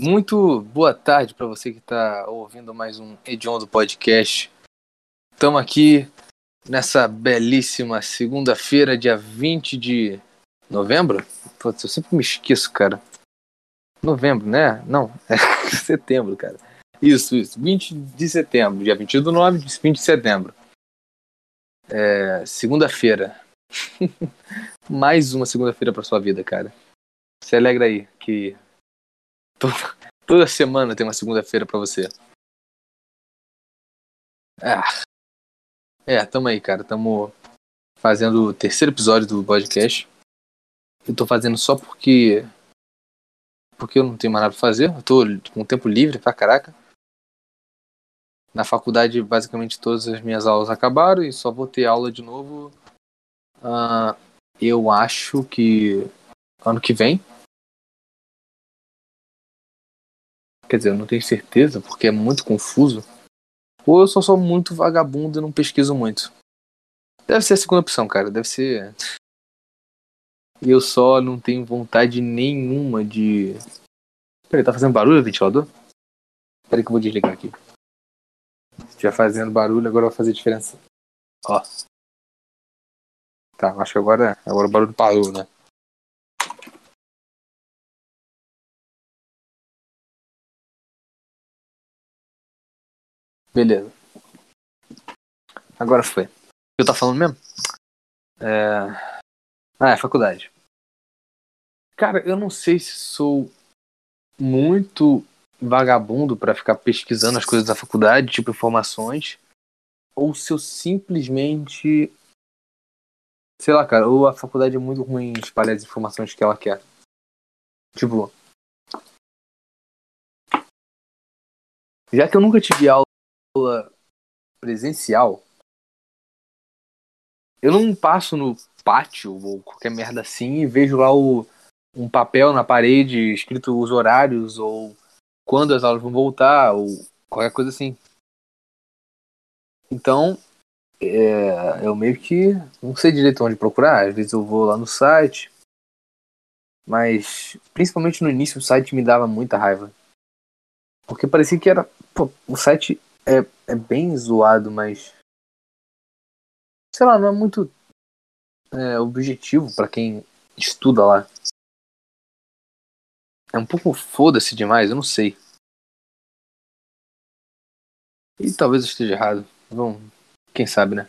Muito boa tarde para você que está ouvindo mais um Edion do Podcast. Estamos aqui nessa belíssima segunda-feira, dia 20 de novembro. Putz, eu sempre me esqueço, cara. Novembro, né? Não, é setembro, cara. Isso, isso. 20 de setembro, dia 20 do 9, 20 de setembro. É, segunda-feira. mais uma segunda-feira para sua vida, cara. Se alegra aí que Toda, toda semana tem uma segunda-feira para você. Ah. É, tamo aí, cara. Tamo fazendo o terceiro episódio do podcast. Eu tô fazendo só porque. Porque eu não tenho mais nada pra fazer. Eu tô com tempo livre pra caraca. Na faculdade, basicamente todas as minhas aulas acabaram e só vou ter aula de novo. Uh, eu acho que ano que vem. Quer dizer, eu não tenho certeza, porque é muito confuso. Ou eu só sou muito vagabundo e não pesquiso muito. Deve ser a segunda opção, cara. Deve ser. Eu só não tenho vontade nenhuma de. Peraí, tá fazendo barulho o ventilador? Peraí que eu vou desligar aqui. Se estiver fazendo barulho, agora vai fazer diferença. Ó. Tá, acho que agora, agora o barulho parou, né? Beleza. Agora foi. O que eu tava falando mesmo? É... Ah, é faculdade. Cara, eu não sei se sou muito vagabundo para ficar pesquisando as coisas da faculdade, tipo informações, ou se eu simplesmente. Sei lá, cara, ou a faculdade é muito ruim em espalhar as informações que ela quer. Tipo. Já que eu nunca tive aula aula presencial, eu não passo no pátio ou qualquer merda assim e vejo lá o, um papel na parede escrito os horários ou quando as aulas vão voltar ou qualquer coisa assim. Então, é, eu meio que não sei direito onde procurar. Às vezes eu vou lá no site, mas principalmente no início o site me dava muita raiva. Porque parecia que era. Pô, o site é, é bem zoado, mas. Sei lá, não é muito é, objetivo para quem estuda lá. É um pouco foda-se demais, eu não sei. E talvez eu esteja errado. Bom, quem sabe, né?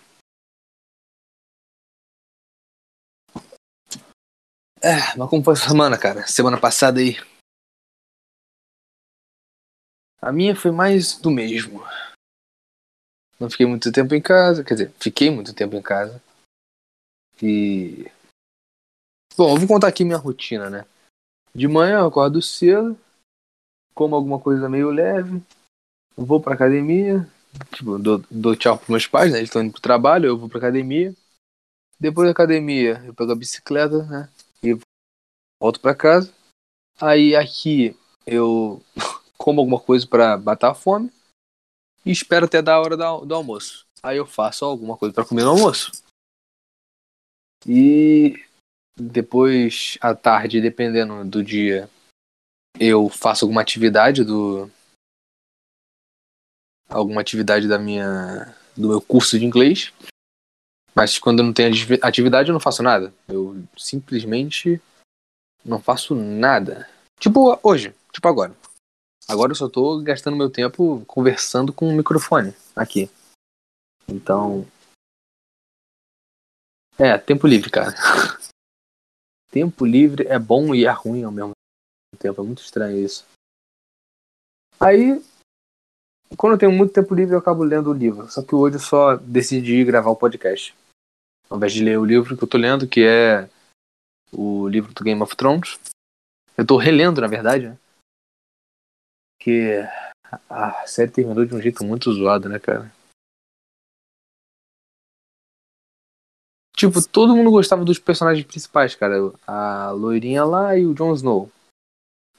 É, mas como foi a semana, cara? Semana passada aí. A minha foi mais do mesmo. Não fiquei muito tempo em casa, quer dizer, fiquei muito tempo em casa. E. Bom, eu vou contar aqui minha rotina, né? De manhã eu acordo cedo, como alguma coisa meio leve, vou pra academia, tipo, dou, dou tchau pros meus pais, né? Eles estão indo pro trabalho, eu vou pra academia. Depois da academia, eu pego a bicicleta, né? E volto pra casa. Aí aqui eu como alguma coisa para matar a fome e espero até dar a hora do almoço. Aí eu faço alguma coisa para comer no almoço. E depois, à tarde, dependendo do dia, eu faço alguma atividade do. alguma atividade da minha. do meu curso de inglês. Mas quando não tenho atividade, eu não faço nada. Eu simplesmente não faço nada. Tipo hoje, tipo agora. Agora eu só tô gastando meu tempo conversando com o microfone aqui. Então. É, tempo livre, cara. tempo livre é bom e é ruim ao mesmo tempo. É muito estranho isso. Aí, quando eu tenho muito tempo livre, eu acabo lendo o livro. Só que hoje eu só decidi gravar o podcast. Ao invés de ler o livro que eu tô lendo, que é o livro do Game of Thrones. Eu tô relendo, na verdade, né? Que a série terminou de um jeito muito zoado, né, cara? Tipo, todo mundo gostava dos personagens principais, cara. A loirinha lá e o Jon Snow.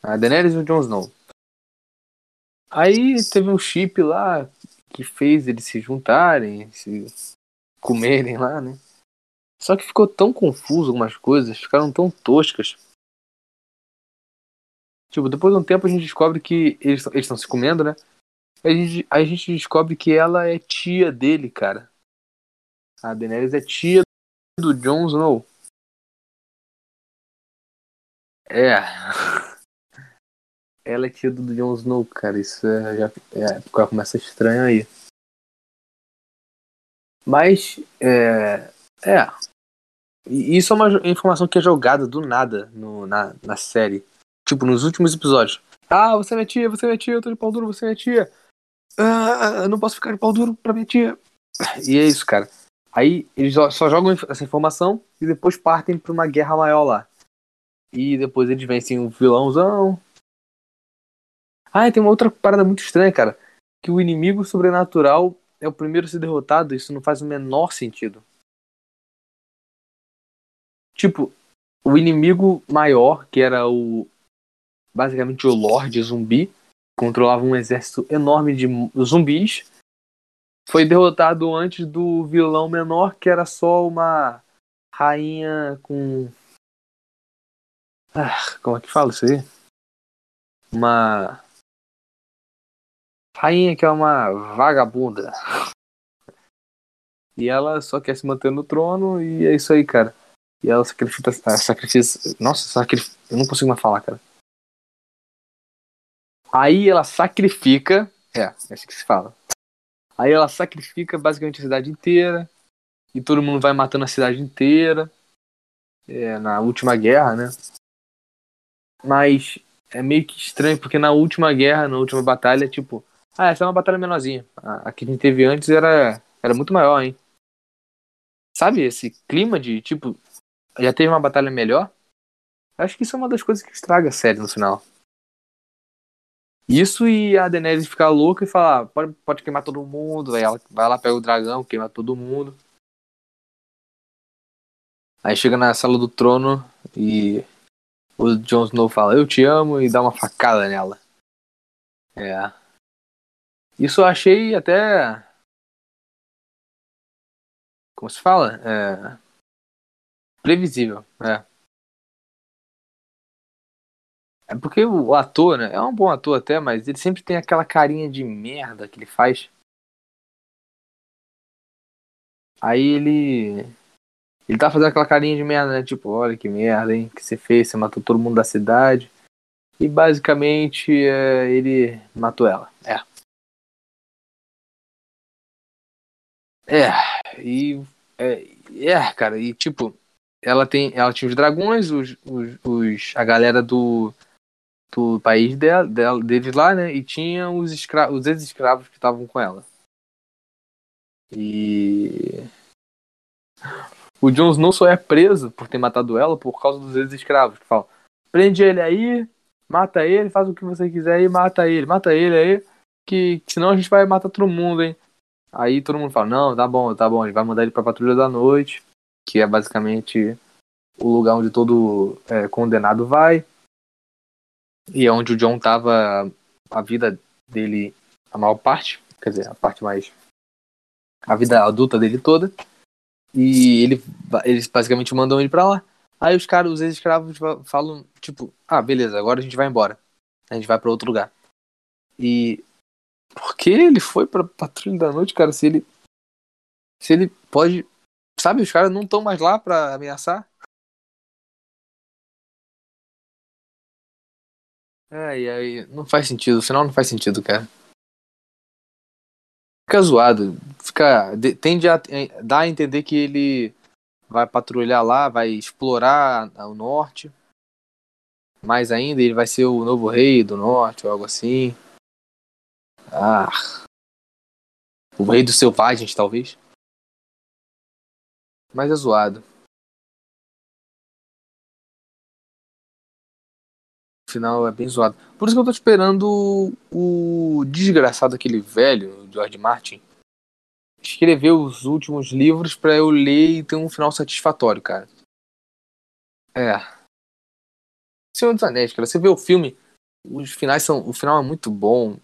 A Daenerys e o Jon Snow. Aí teve um chip lá que fez eles se juntarem, se comerem lá, né? Só que ficou tão confuso algumas coisas, ficaram tão toscas Tipo, depois de um tempo a gente descobre que eles estão se comendo, né? A gente, a gente descobre que ela é tia dele, cara. A Daenerys é tia do Jon Snow. É. Ela é tia do Jon Snow, cara. Isso é, já, é, começa estranho aí. Mas, é. É. Isso é uma informação que é jogada do nada no, na, na série. Tipo, nos últimos episódios. Ah, você é minha tia, você é minha tia, eu tô de pau duro, você é minha tia. Ah, eu não posso ficar de pau duro pra minha tia. E é isso, cara. Aí eles só jogam essa informação e depois partem pra uma guerra maior lá. E depois eles vencem o vilãozão. Ah, e tem uma outra parada muito estranha, cara. Que o inimigo sobrenatural é o primeiro a ser derrotado. Isso não faz o menor sentido. Tipo, o inimigo maior, que era o. Basicamente o Lorde Zumbi, controlava um exército enorme de zumbis. Foi derrotado antes do vilão menor, que era só uma rainha com. Ah, como é que fala isso aí? Uma. Rainha que é uma vagabunda. E ela só quer se manter no trono e é isso aí, cara. E ela sacrifica. sacrifica nossa, sacrifica, eu não consigo mais falar, cara. Aí ela sacrifica. É, é assim que se fala. Aí ela sacrifica basicamente a cidade inteira. E todo mundo vai matando a cidade inteira. É, na última guerra, né? Mas é meio que estranho, porque na última guerra, na última batalha, tipo. Ah, essa é uma batalha menorzinha. A, que a gente teve antes era, era muito maior, hein? Sabe esse clima de, tipo, já teve uma batalha melhor? Acho que isso é uma das coisas que estraga a série no final. Isso e a Daenerys ficar louca e falar, pode, pode queimar todo mundo, aí ela vai lá, pega o dragão, queima todo mundo. Aí chega na sala do trono e o Jon Snow fala, eu te amo, e dá uma facada nela. É. Isso eu achei até. Como se fala? É. Previsível, é. É porque o ator, né? É um bom ator até, mas ele sempre tem aquela carinha de merda que ele faz. Aí ele. Ele tá fazendo aquela carinha de merda, né? Tipo, olha que merda, hein? Que você fez, você matou todo mundo da cidade. E basicamente é, ele matou ela. É. É, e. É, é, cara, e tipo, ela tem. Ela tinha os dragões, os, os, os a galera do do país dela, dela, deles lá, né? E tinha os, escra os ex-escravos que estavam com ela. E. O Jon Snow só é preso por ter matado ela por causa dos ex-escravos. Que falam: prende ele aí, mata ele, faz o que você quiser e mata ele, mata ele aí, que, que senão a gente vai matar todo mundo, hein? Aí todo mundo fala: não, tá bom, tá bom, a gente vai mandar ele pra Patrulha da Noite, que é basicamente o lugar onde todo é, condenado vai. E é onde o John tava a vida dele, a maior parte, quer dizer, a parte mais. a vida adulta dele toda. E ele, eles basicamente mandam ele pra lá. Aí os caras, os ex-escravos falam, tipo, ah, beleza, agora a gente vai embora. A gente vai para outro lugar. E por que ele foi pra Patrulha da Noite, cara? Se ele. Se ele pode. Sabe, os caras não estão mais lá pra ameaçar. É, e aí não faz sentido, o final não faz sentido, cara. Fica zoado, fica tende a dar a entender que ele vai patrulhar lá, vai explorar o norte. Mais ainda, ele vai ser o novo rei do norte ou algo assim. Ah. O rei dos selvagens, talvez. Mas é zoado. Final é bem zoado. Por isso que eu tô esperando o desgraçado aquele velho, George Martin, escrever os últimos livros para eu ler e ter um final satisfatório, cara. É. Senhor dos Anéis, cara, você vê o filme, os finais são, o final é muito bom.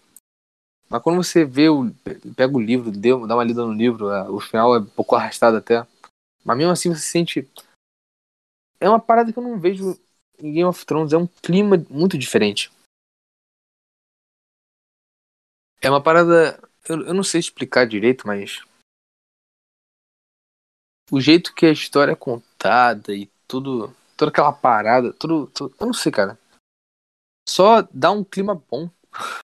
Mas quando você vê o pega o livro, dá uma lida no livro, é, o final é um pouco arrastado até. Mas mesmo assim você sente é uma parada que eu não vejo em Game of Thrones é um clima muito diferente. É uma parada. Eu, eu não sei explicar direito, mas. O jeito que a história é contada e tudo. Toda aquela parada, tudo. tudo eu não sei, cara. Só dá um clima bom.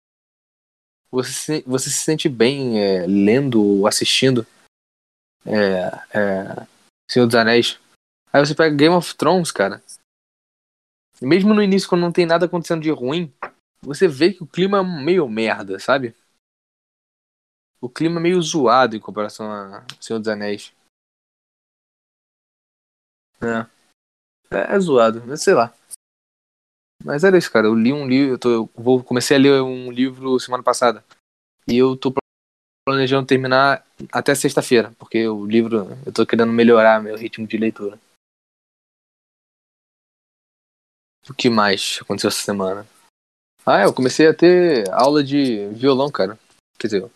Você se, você se sente bem é, lendo ou assistindo é, é, Senhor dos Anéis. Aí você pega Game of Thrones, cara. Mesmo no início, quando não tem nada acontecendo de ruim, você vê que o clima é meio merda, sabe? O clima é meio zoado em comparação a Senhor dos Anéis. É. É, é zoado, mas sei lá. Mas era isso, cara. Eu li um livro, eu, tô, eu vou, comecei a ler um livro semana passada. E eu tô planejando terminar até sexta-feira, porque o livro, eu tô querendo melhorar meu ritmo de leitura. O que mais aconteceu essa semana? Ah, eu comecei a ter aula de violão, cara. Quer dizer,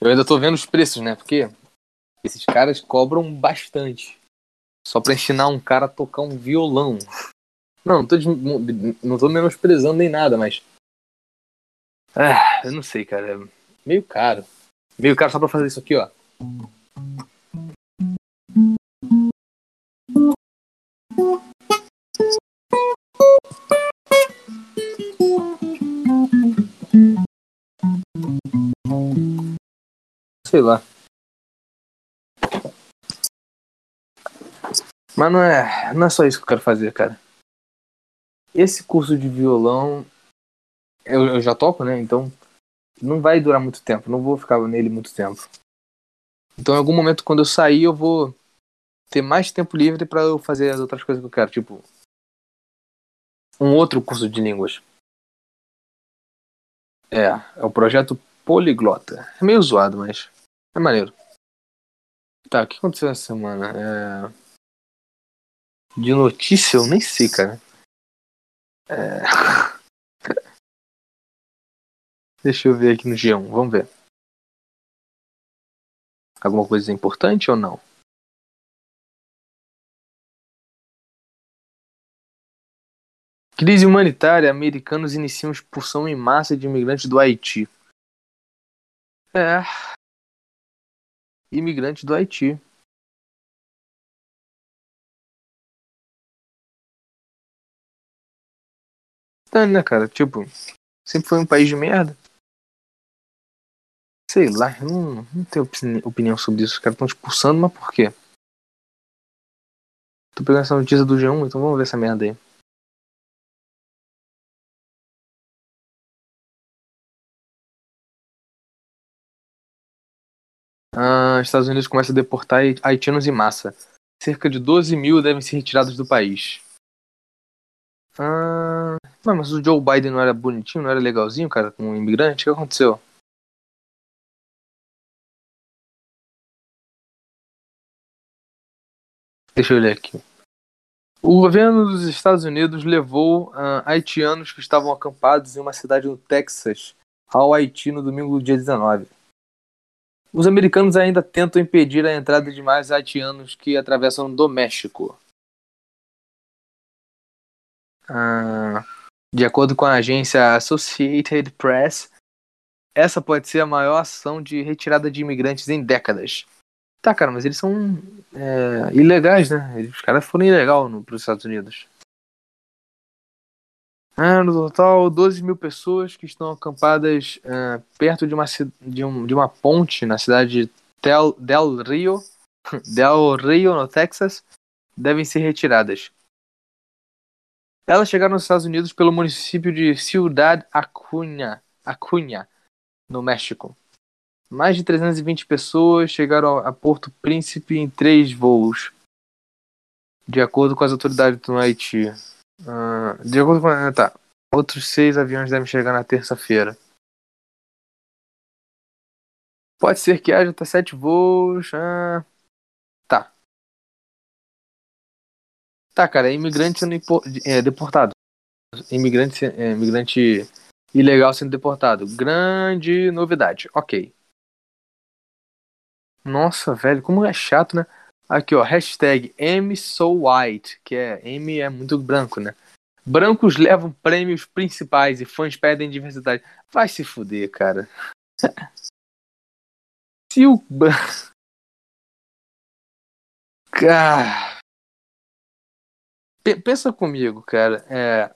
eu ainda tô vendo os preços, né? Porque esses caras cobram bastante. Só pra ensinar um cara a tocar um violão. Não, não tô, não tô menosprezando nem nada, mas. Ah, eu não sei, cara. É meio caro. Meio caro só pra fazer isso aqui, ó. Sei lá. Mas não é, não é só isso que eu quero fazer, cara. Esse curso de violão eu, eu já toco, né? Então não vai durar muito tempo, não vou ficar nele muito tempo. Então em algum momento quando eu sair eu vou ter mais tempo livre para eu fazer as outras coisas que eu quero, tipo um outro curso de línguas. É, é o projeto Poliglota. É meio zoado, mas é maneiro. Tá, o que aconteceu essa semana? É... De notícia eu nem sei, cara. É... Deixa eu ver aqui no G1, vamos ver. Alguma coisa importante ou não? Crise humanitária, americanos iniciam expulsão em massa de imigrantes do Haiti. É, imigrante do Haiti. Tá, né, cara? Tipo, sempre foi um país de merda. Sei lá, eu não, não tenho opinião sobre isso. Os caras estão expulsando, mas por quê? Tô pegando essa notícia do G1, então vamos ver essa merda aí. Ah, Estados Unidos começa a deportar haitianos em massa. Cerca de 12 mil devem ser retirados do país. Ah, mas o Joe Biden não era bonitinho, não era legalzinho, cara, com um imigrante? O que aconteceu? Deixa eu ler aqui. O governo dos Estados Unidos levou uh, haitianos que estavam acampados em uma cidade no Texas ao Haiti no domingo, dia 19. Os americanos ainda tentam impedir a entrada de mais haitianos que atravessam do México. Ah, de acordo com a agência Associated Press, essa pode ser a maior ação de retirada de imigrantes em décadas. Tá, cara, mas eles são é, ilegais, né? Os caras foram ilegal para os Estados Unidos. Ah, no total, 12 mil pessoas que estão acampadas uh, perto de uma, de, um, de uma ponte na cidade de Del, Del Rio, Del Rio, no Texas, devem ser retiradas. Elas chegaram nos Estados Unidos pelo município de Ciudad Acuña, Acuña no México. Mais de 320 pessoas chegaram a Porto Príncipe em três voos, de acordo com as autoridades do Haiti. De acordo com. Ah, tá. Outros seis aviões devem chegar na terça-feira. Pode ser que haja até sete voos. Ah, tá. Tá, cara. É imigrante sendo é, deportado. Imigrante, é, imigrante ilegal sendo deportado. Grande novidade. Ok. Nossa, velho, como é chato, né? Aqui, ó, hashtag M so white, que é M é muito branco, né? Brancos levam prêmios principais e fãs pedem diversidade. Vai se fuder, cara. Se o. Cara. Pensa comigo, cara. É...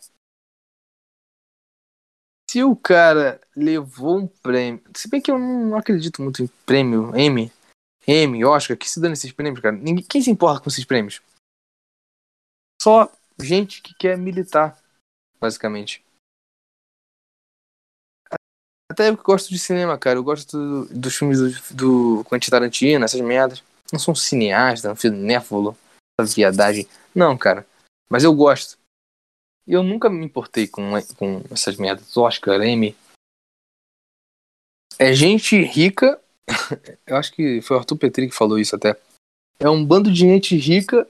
Se o cara levou um prêmio. Se bem que eu não acredito muito em prêmio M, M, Oscar, que se dane esses prêmios, cara. Ninguém, quem se importa com esses prêmios? Só gente que quer militar, basicamente. Até eu que gosto de cinema, cara. Eu gosto do, dos filmes do, do Quentin Tarantino, essas merdas. Não sou um cineasta, um cinéfilo, essa viadagem. Não, cara. Mas eu gosto. E eu nunca me importei com, com essas merdas. Oscar, M. É gente rica. eu acho que foi o Arthur Petri que falou isso até. É um bando de gente rica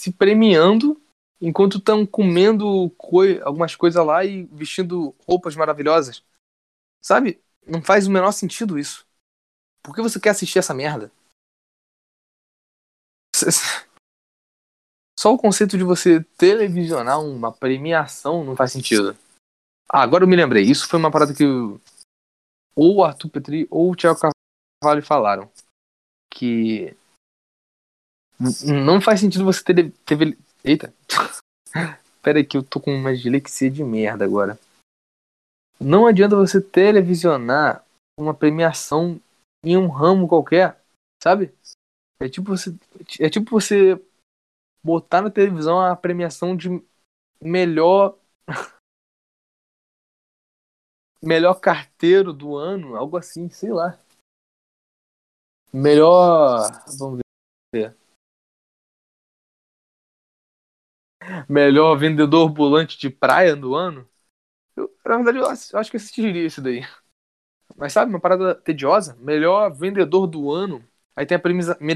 se premiando enquanto estão comendo algumas coisas lá e vestindo roupas maravilhosas. Sabe? Não faz o menor sentido isso. Por que você quer assistir essa merda? Só o conceito de você televisionar uma premiação não faz sentido. Ah, agora eu me lembrei. Isso foi uma parada que ou o Arthur Petri ou o Thiago Carvalho falaram. Que não faz sentido você ter. ter... Eita! Pera aí que eu tô com uma dislexia de merda agora. Não adianta você televisionar uma premiação em um ramo qualquer, sabe? É tipo você, é tipo você botar na televisão a premiação de melhor melhor carteiro do ano, algo assim, sei lá. Melhor, vamos ver. Melhor vendedor ambulante de praia do ano. Eu, na verdade, eu acho, eu que assistiria isso daí. Mas sabe, uma parada tediosa? Melhor vendedor do ano. Aí tem a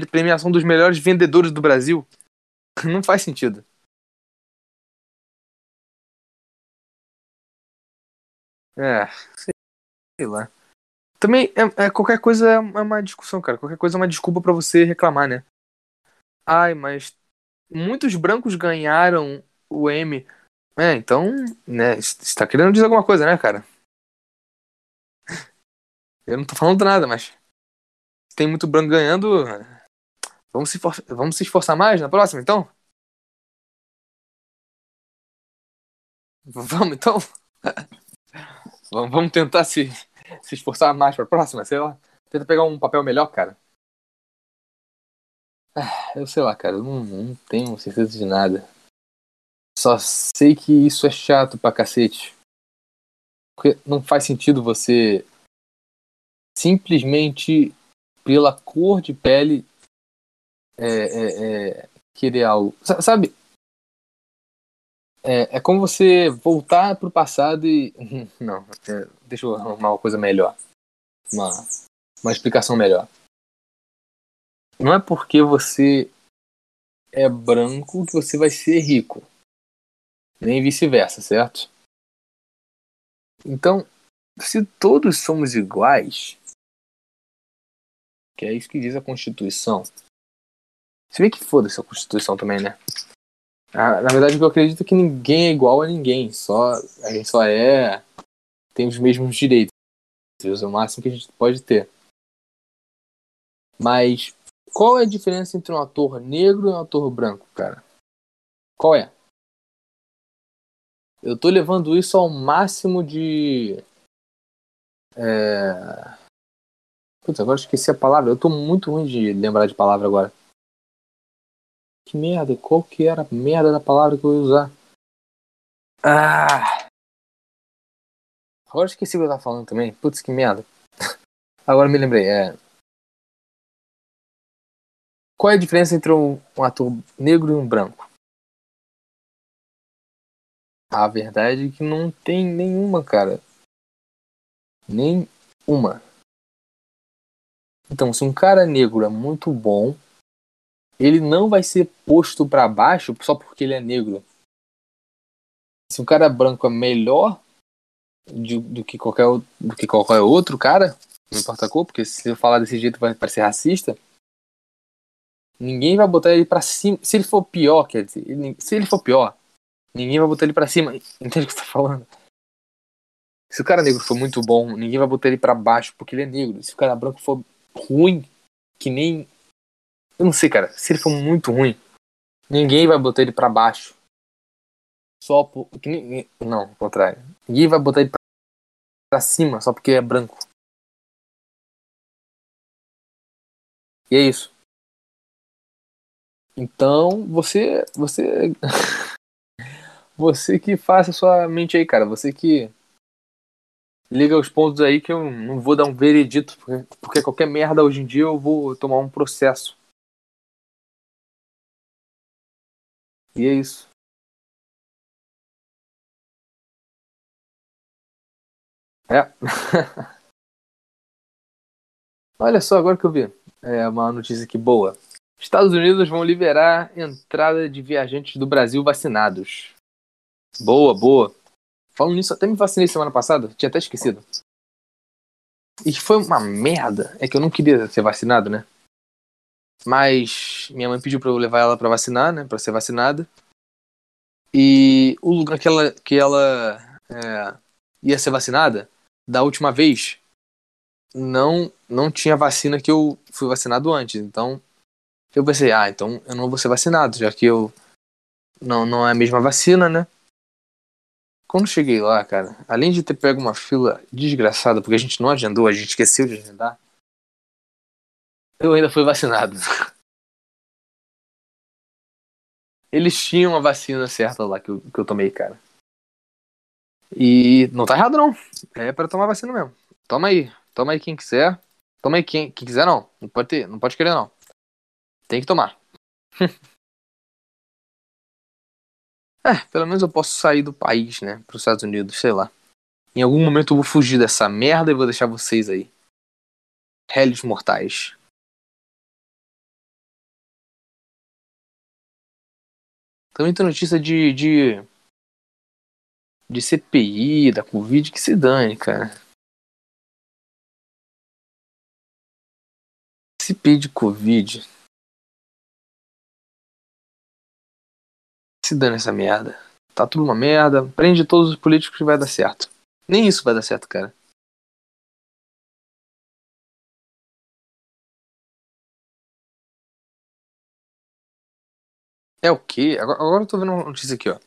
premiação dos melhores vendedores do Brasil. Não faz sentido. É, sei lá. Também, é, é, qualquer coisa é uma discussão, cara. Qualquer coisa é uma desculpa para você reclamar, né? Ai, mas muitos brancos ganharam o M. É, então, né, você tá querendo dizer alguma coisa, né, cara? Eu não tô falando nada, mas tem muito branco ganhando. Vamos se. Vamos se esforçar mais na próxima, então? Vamos, então? Vamos tentar se, se esforçar mais pra próxima, sei lá. Tenta pegar um papel melhor, cara. Ah, eu sei lá, cara, não, não tenho certeza de nada. Só sei que isso é chato pra cacete. Porque não faz sentido você simplesmente pela cor de pele é, é, é, querer algo. Sabe? É, é como você voltar pro passado e. Não, é, deixa eu arrumar uma coisa melhor. Uma, uma explicação melhor. Não é porque você é branco que você vai ser rico. Nem vice-versa, certo? Então, se todos somos iguais, que é isso que diz a Constituição. Se bem que foda-se a Constituição também, né? Ah, na verdade, eu acredito que ninguém é igual a ninguém. Só, a gente só é. tem os mesmos direitos. É o máximo que a gente pode ter. Mas qual é a diferença entre um ator negro e um ator branco, cara? Qual é? Eu tô levando isso ao máximo de. É... Putz, agora esqueci a palavra. Eu tô muito ruim de lembrar de palavra agora. Que merda, qual que era a merda da palavra que eu ia usar? Ah! Agora esqueci o que eu tava falando também. Putz, que merda. agora me lembrei. É. Qual é a diferença entre um, um ator negro e um branco? A verdade é que não tem nenhuma, cara. Nem uma. Então, se um cara negro é muito bom, ele não vai ser posto para baixo só porque ele é negro. Se um cara branco é melhor de, do, que qualquer, do que qualquer outro cara, não importa a cor, porque se eu falar desse jeito vai parecer racista, ninguém vai botar ele para cima. Se ele for pior, quer dizer, se ele for pior, ninguém vai botar ele para cima. Entende o que você tá falando? Se o cara negro for muito bom, ninguém vai botar ele pra baixo porque ele é negro. Se o cara branco for ruim, que nem. Eu não sei, cara. Se ele for muito ruim, ninguém vai botar ele pra baixo. Só por. Não, ao contrário. Ninguém vai botar ele pra cima só porque é branco. E é isso. Então, você. Você. você que faça sua mente aí, cara. Você que. Liga os pontos aí que eu não vou dar um veredito, porque, porque qualquer merda hoje em dia eu vou tomar um processo. E é isso. É. Olha só, agora que eu vi. É uma notícia aqui boa. Estados Unidos vão liberar entrada de viajantes do Brasil vacinados. Boa, boa. Falando nisso, até me vacinei semana passada, tinha até esquecido. E foi uma merda. É que eu não queria ser vacinado, né? Mas minha mãe pediu pra eu levar ela pra vacinar, né? Pra ser vacinada. E o lugar que ela, que ela é, ia ser vacinada, da última vez, não não tinha vacina que eu fui vacinado antes. Então eu pensei, ah, então eu não vou ser vacinado, já que eu não, não é a mesma vacina, né? Quando cheguei lá, cara, além de ter pego uma fila desgraçada, porque a gente não agendou, a gente esqueceu de agendar, eu ainda fui vacinado. Eles tinham a vacina certa lá que eu, que eu tomei, cara. E não tá errado, não. É para tomar vacina mesmo. Toma aí. Toma aí quem quiser. Toma aí quem, quem quiser, não. Não pode ter, não pode querer, não. Tem que tomar. é, pelo menos eu posso sair do país, né? Para os Estados Unidos, sei lá. Em algum momento eu vou fugir dessa merda e vou deixar vocês aí. Réis mortais. Também tem notícia de, de. de CPI, da Covid, que se dane, cara. CPI de Covid. Se dane essa merda. Tá tudo uma merda. Prende todos os políticos que vai dar certo. Nem isso vai dar certo, cara. É o quê? Agora, agora eu tô vendo uma notícia aqui, ó.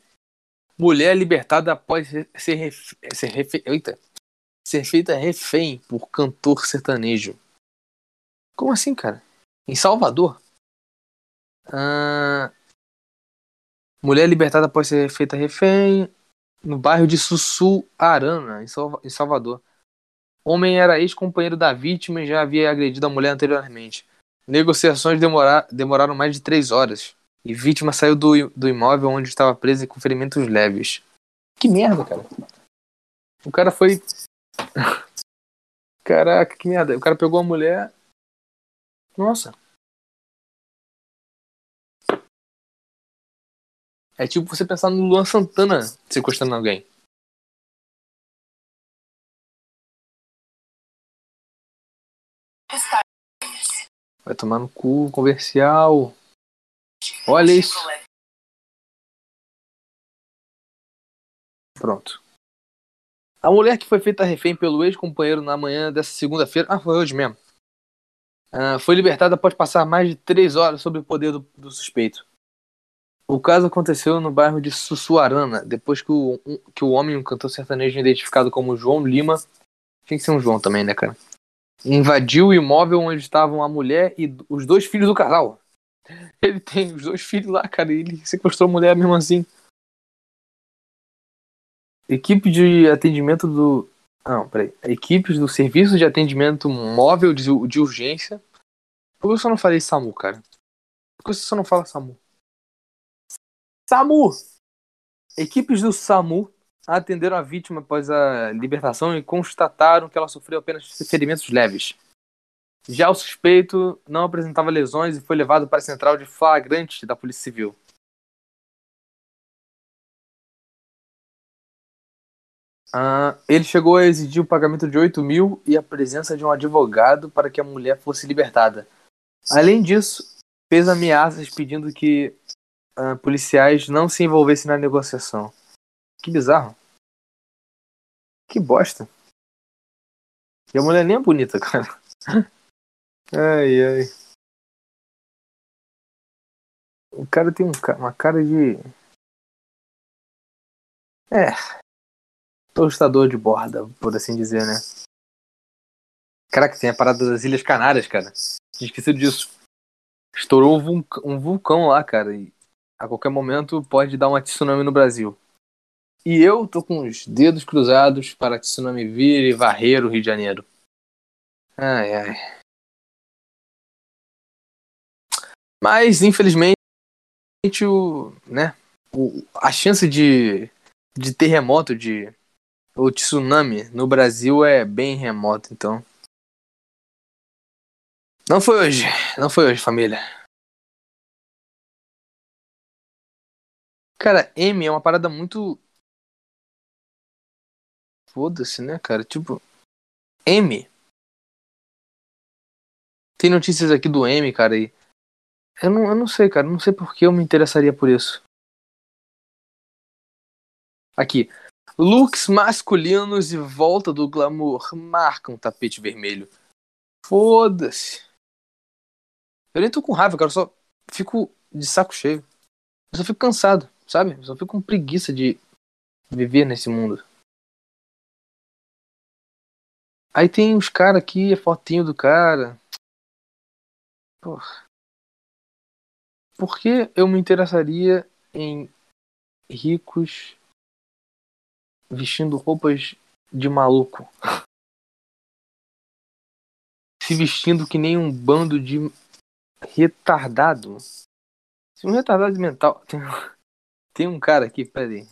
Mulher libertada após ser, ref... ser, refe... Eita. ser feita refém por cantor sertanejo. Como assim, cara? Em Salvador? Ah... Mulher libertada após ser feita refém no bairro de Sussuarana, em, Salva em Salvador. Homem era ex-companheiro da vítima e já havia agredido a mulher anteriormente. Negociações demora demoraram mais de três horas. E vítima saiu do, do imóvel onde estava presa com ferimentos leves. Que merda, cara. O cara foi. Caraca, que merda. O cara pegou a mulher. Nossa. É tipo você pensar no Luan Santana sequestrando alguém. Vai tomar no cu, comercial. Olha isso. Pronto. A mulher que foi feita refém pelo ex-companheiro na manhã dessa segunda-feira. Ah, foi hoje mesmo. Uh, foi libertada após passar mais de três horas sob o poder do, do suspeito. O caso aconteceu no bairro de Sussuarana, depois que o, um, que o homem, um cantor sertanejo identificado como João Lima, tinha que ser um João também, né, cara? Invadiu o imóvel onde estavam a mulher e os dois filhos do casal. Ele tem os dois filhos lá, cara, ele sequestrou a mulher mesmo assim. Equipe de atendimento do. Não, peraí. Equipes do Serviço de Atendimento Móvel de, de Urgência. Por que eu só não falei SAMU, cara? Por que você só não fala SAMU? SAMU! Equipes do SAMU atenderam a vítima após a libertação e constataram que ela sofreu apenas ferimentos leves. Já o suspeito não apresentava lesões e foi levado para a central de flagrante da Polícia Civil. Ah, ele chegou a exigir o pagamento de 8 mil e a presença de um advogado para que a mulher fosse libertada. Além disso, fez ameaças pedindo que uh, policiais não se envolvessem na negociação. Que bizarro. Que bosta. E a mulher nem é bonita, cara. Ai, ai. O cara tem um, uma cara de. É. Tostador de borda, por assim dizer, né? Caraca, tem a parada das Ilhas Canárias, cara. Tinha esquecido disso. Estourou um, vulcão, um vulcão lá, cara. E a qualquer momento pode dar uma tsunami no Brasil. E eu tô com os dedos cruzados para a tsunami vir e varrer o Rio de Janeiro. Ai, ai. Mas, infelizmente, o, né, o, a chance de, de terremoto, de ou tsunami no Brasil é bem remota, então. Não foi hoje, não foi hoje, família. Cara, M é uma parada muito. Foda-se, né, cara? Tipo. M. Tem notícias aqui do M, cara, e eu não, eu não sei, cara. Não sei por que eu me interessaria por isso. Aqui. Looks masculinos e volta do glamour marcam tapete vermelho. Foda-se. Eu nem tô com raiva, cara. Eu só fico de saco cheio. Eu só fico cansado, sabe? Eu só fico com preguiça de viver nesse mundo. Aí tem os caras aqui, a fotinho do cara. Porra por que eu me interessaria em ricos vestindo roupas de maluco? Se vestindo que nem um bando de retardado. Se um retardado mental. Tem, tem um cara aqui, peraí.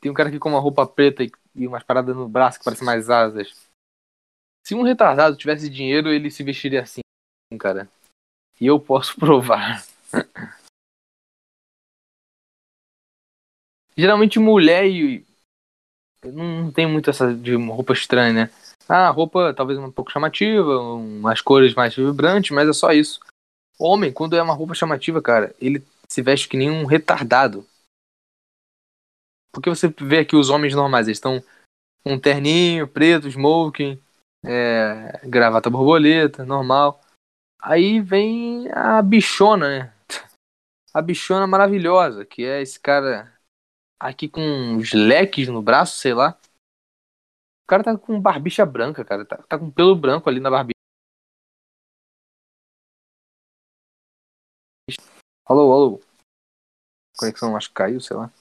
Tem um cara aqui com uma roupa preta e, e umas paradas no braço que parecem mais asas. Se um retardado tivesse dinheiro, ele se vestiria assim, cara. E eu posso provar. Geralmente mulher e. Não tem muito essa de roupa estranha, né? Ah, roupa talvez um pouco chamativa, umas cores mais vibrantes, mas é só isso. Homem, quando é uma roupa chamativa, cara, ele se veste que nem um retardado. Porque você vê aqui os homens normais, eles estão um terninho preto, smoking, é, gravata borboleta, normal. Aí vem a bichona, né? A bichona maravilhosa, que é esse cara aqui com uns leques no braço, sei lá. O cara tá com barbicha branca, cara. Tá, tá com pelo branco ali na barbicha. Alô, alô. conexão acho que caiu, sei lá.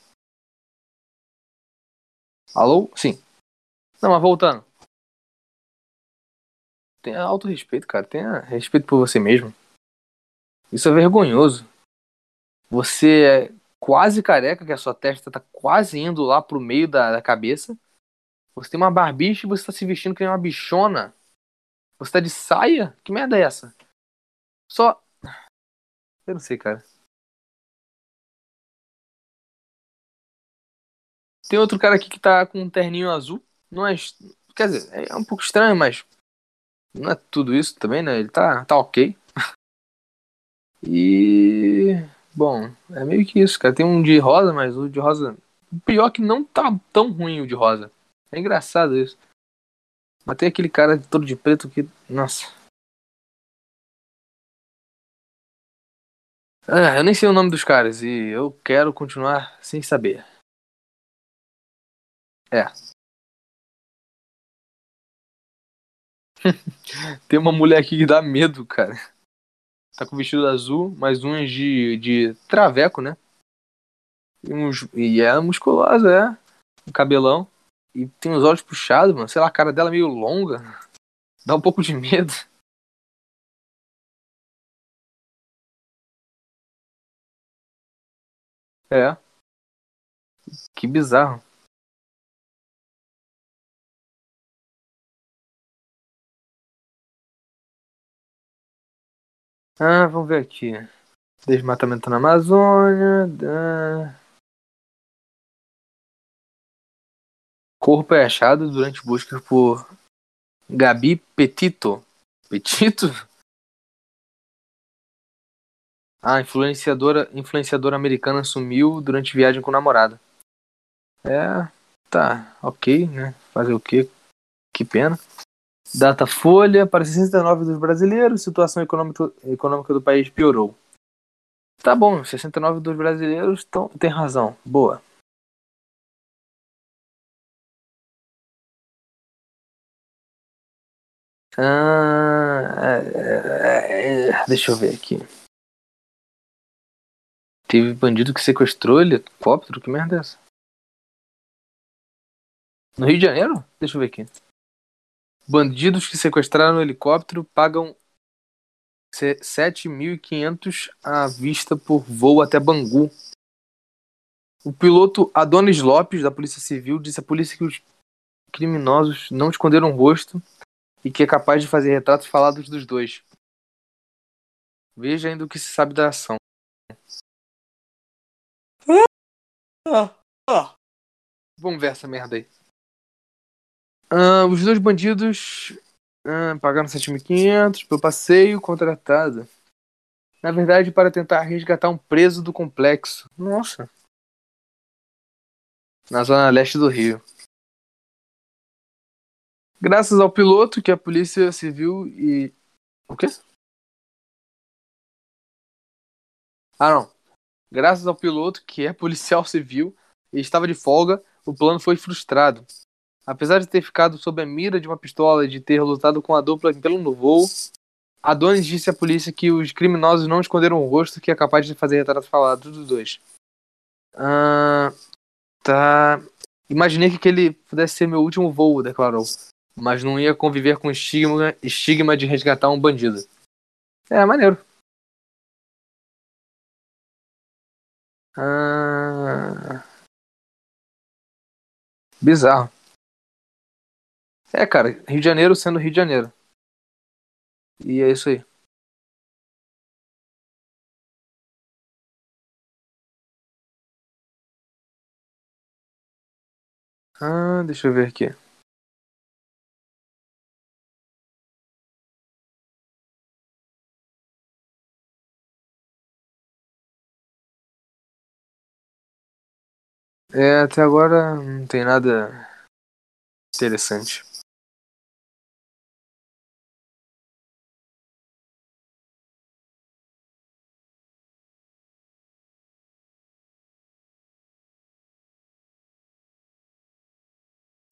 Alô? Sim. Não, mas voltando. Tenha auto respeito, cara. Tenha respeito por você mesmo. Isso é vergonhoso. Você é quase careca, que a sua testa tá quase indo lá pro meio da, da cabeça. Você tem uma barbicha e você tá se vestindo que nem uma bichona. Você tá de saia? Que merda é essa? Só. Eu não sei, cara. Tem outro cara aqui que tá com um terninho azul. Não é. Quer dizer, é um pouco estranho, mas. Não é tudo isso também, né? Ele tá, tá ok. E. Bom, é meio que isso, cara. Tem um de rosa, mas o de rosa. O pior é que não tá tão ruim o de rosa. É engraçado isso. Mas tem aquele cara todo de preto que. Nossa. Ah, eu nem sei o nome dos caras e eu quero continuar sem saber. É. tem uma mulher aqui que dá medo, cara. Tá com vestido azul, mais uns de, de traveco, né? E, uns, e é musculosa, é. Um cabelão. E tem os olhos puxados, mano. Sei lá, a cara dela é meio longa. Dá um pouco de medo. É. Que bizarro. Ah, vamos ver aqui. Desmatamento na Amazônia. Corpo é achado durante busca por Gabi Petito. Petito? Ah, influenciadora, influenciadora americana sumiu durante viagem com o namorado. É, Tá, ok, né? Fazer o quê? Que pena. Data Folha, para 69 dos brasileiros, situação econômica, econômica do país piorou. Tá bom, 69 dos brasileiros tão, tem razão. Boa. Ah, é, é, deixa eu ver aqui. Teve bandido que sequestrou helicóptero? Que merda é essa? No Rio de Janeiro? Deixa eu ver aqui. Bandidos que sequestraram o helicóptero pagam 7.500 à vista por voo até Bangu. O piloto Adonis Lopes, da Polícia Civil, disse à polícia que os criminosos não esconderam o rosto e que é capaz de fazer retratos falados dos dois. Veja ainda o que se sabe da ação. Vamos ver essa merda aí. Ah, os dois bandidos ah, pagaram 7.500 pelo passeio contratado. Na verdade, para tentar resgatar um preso do complexo. Nossa. Na zona leste do Rio. Graças ao piloto que a polícia civil e. O quê? Ah, não. Graças ao piloto que é policial civil e estava de folga, o plano foi frustrado. Apesar de ter ficado sob a mira de uma pistola e de ter lutado com a dupla pelo voo, Adonis disse à polícia que os criminosos não esconderam o rosto que é capaz de fazer retratos falados dos dois. Ah, tá. Imaginei que aquele pudesse ser meu último voo, declarou. Mas não ia conviver com o estigma, estigma de resgatar um bandido. É, maneiro. Ah... Bizarro. É, cara, Rio de Janeiro sendo Rio de Janeiro. E é isso aí. Ah, deixa eu ver aqui. É, até agora não tem nada interessante.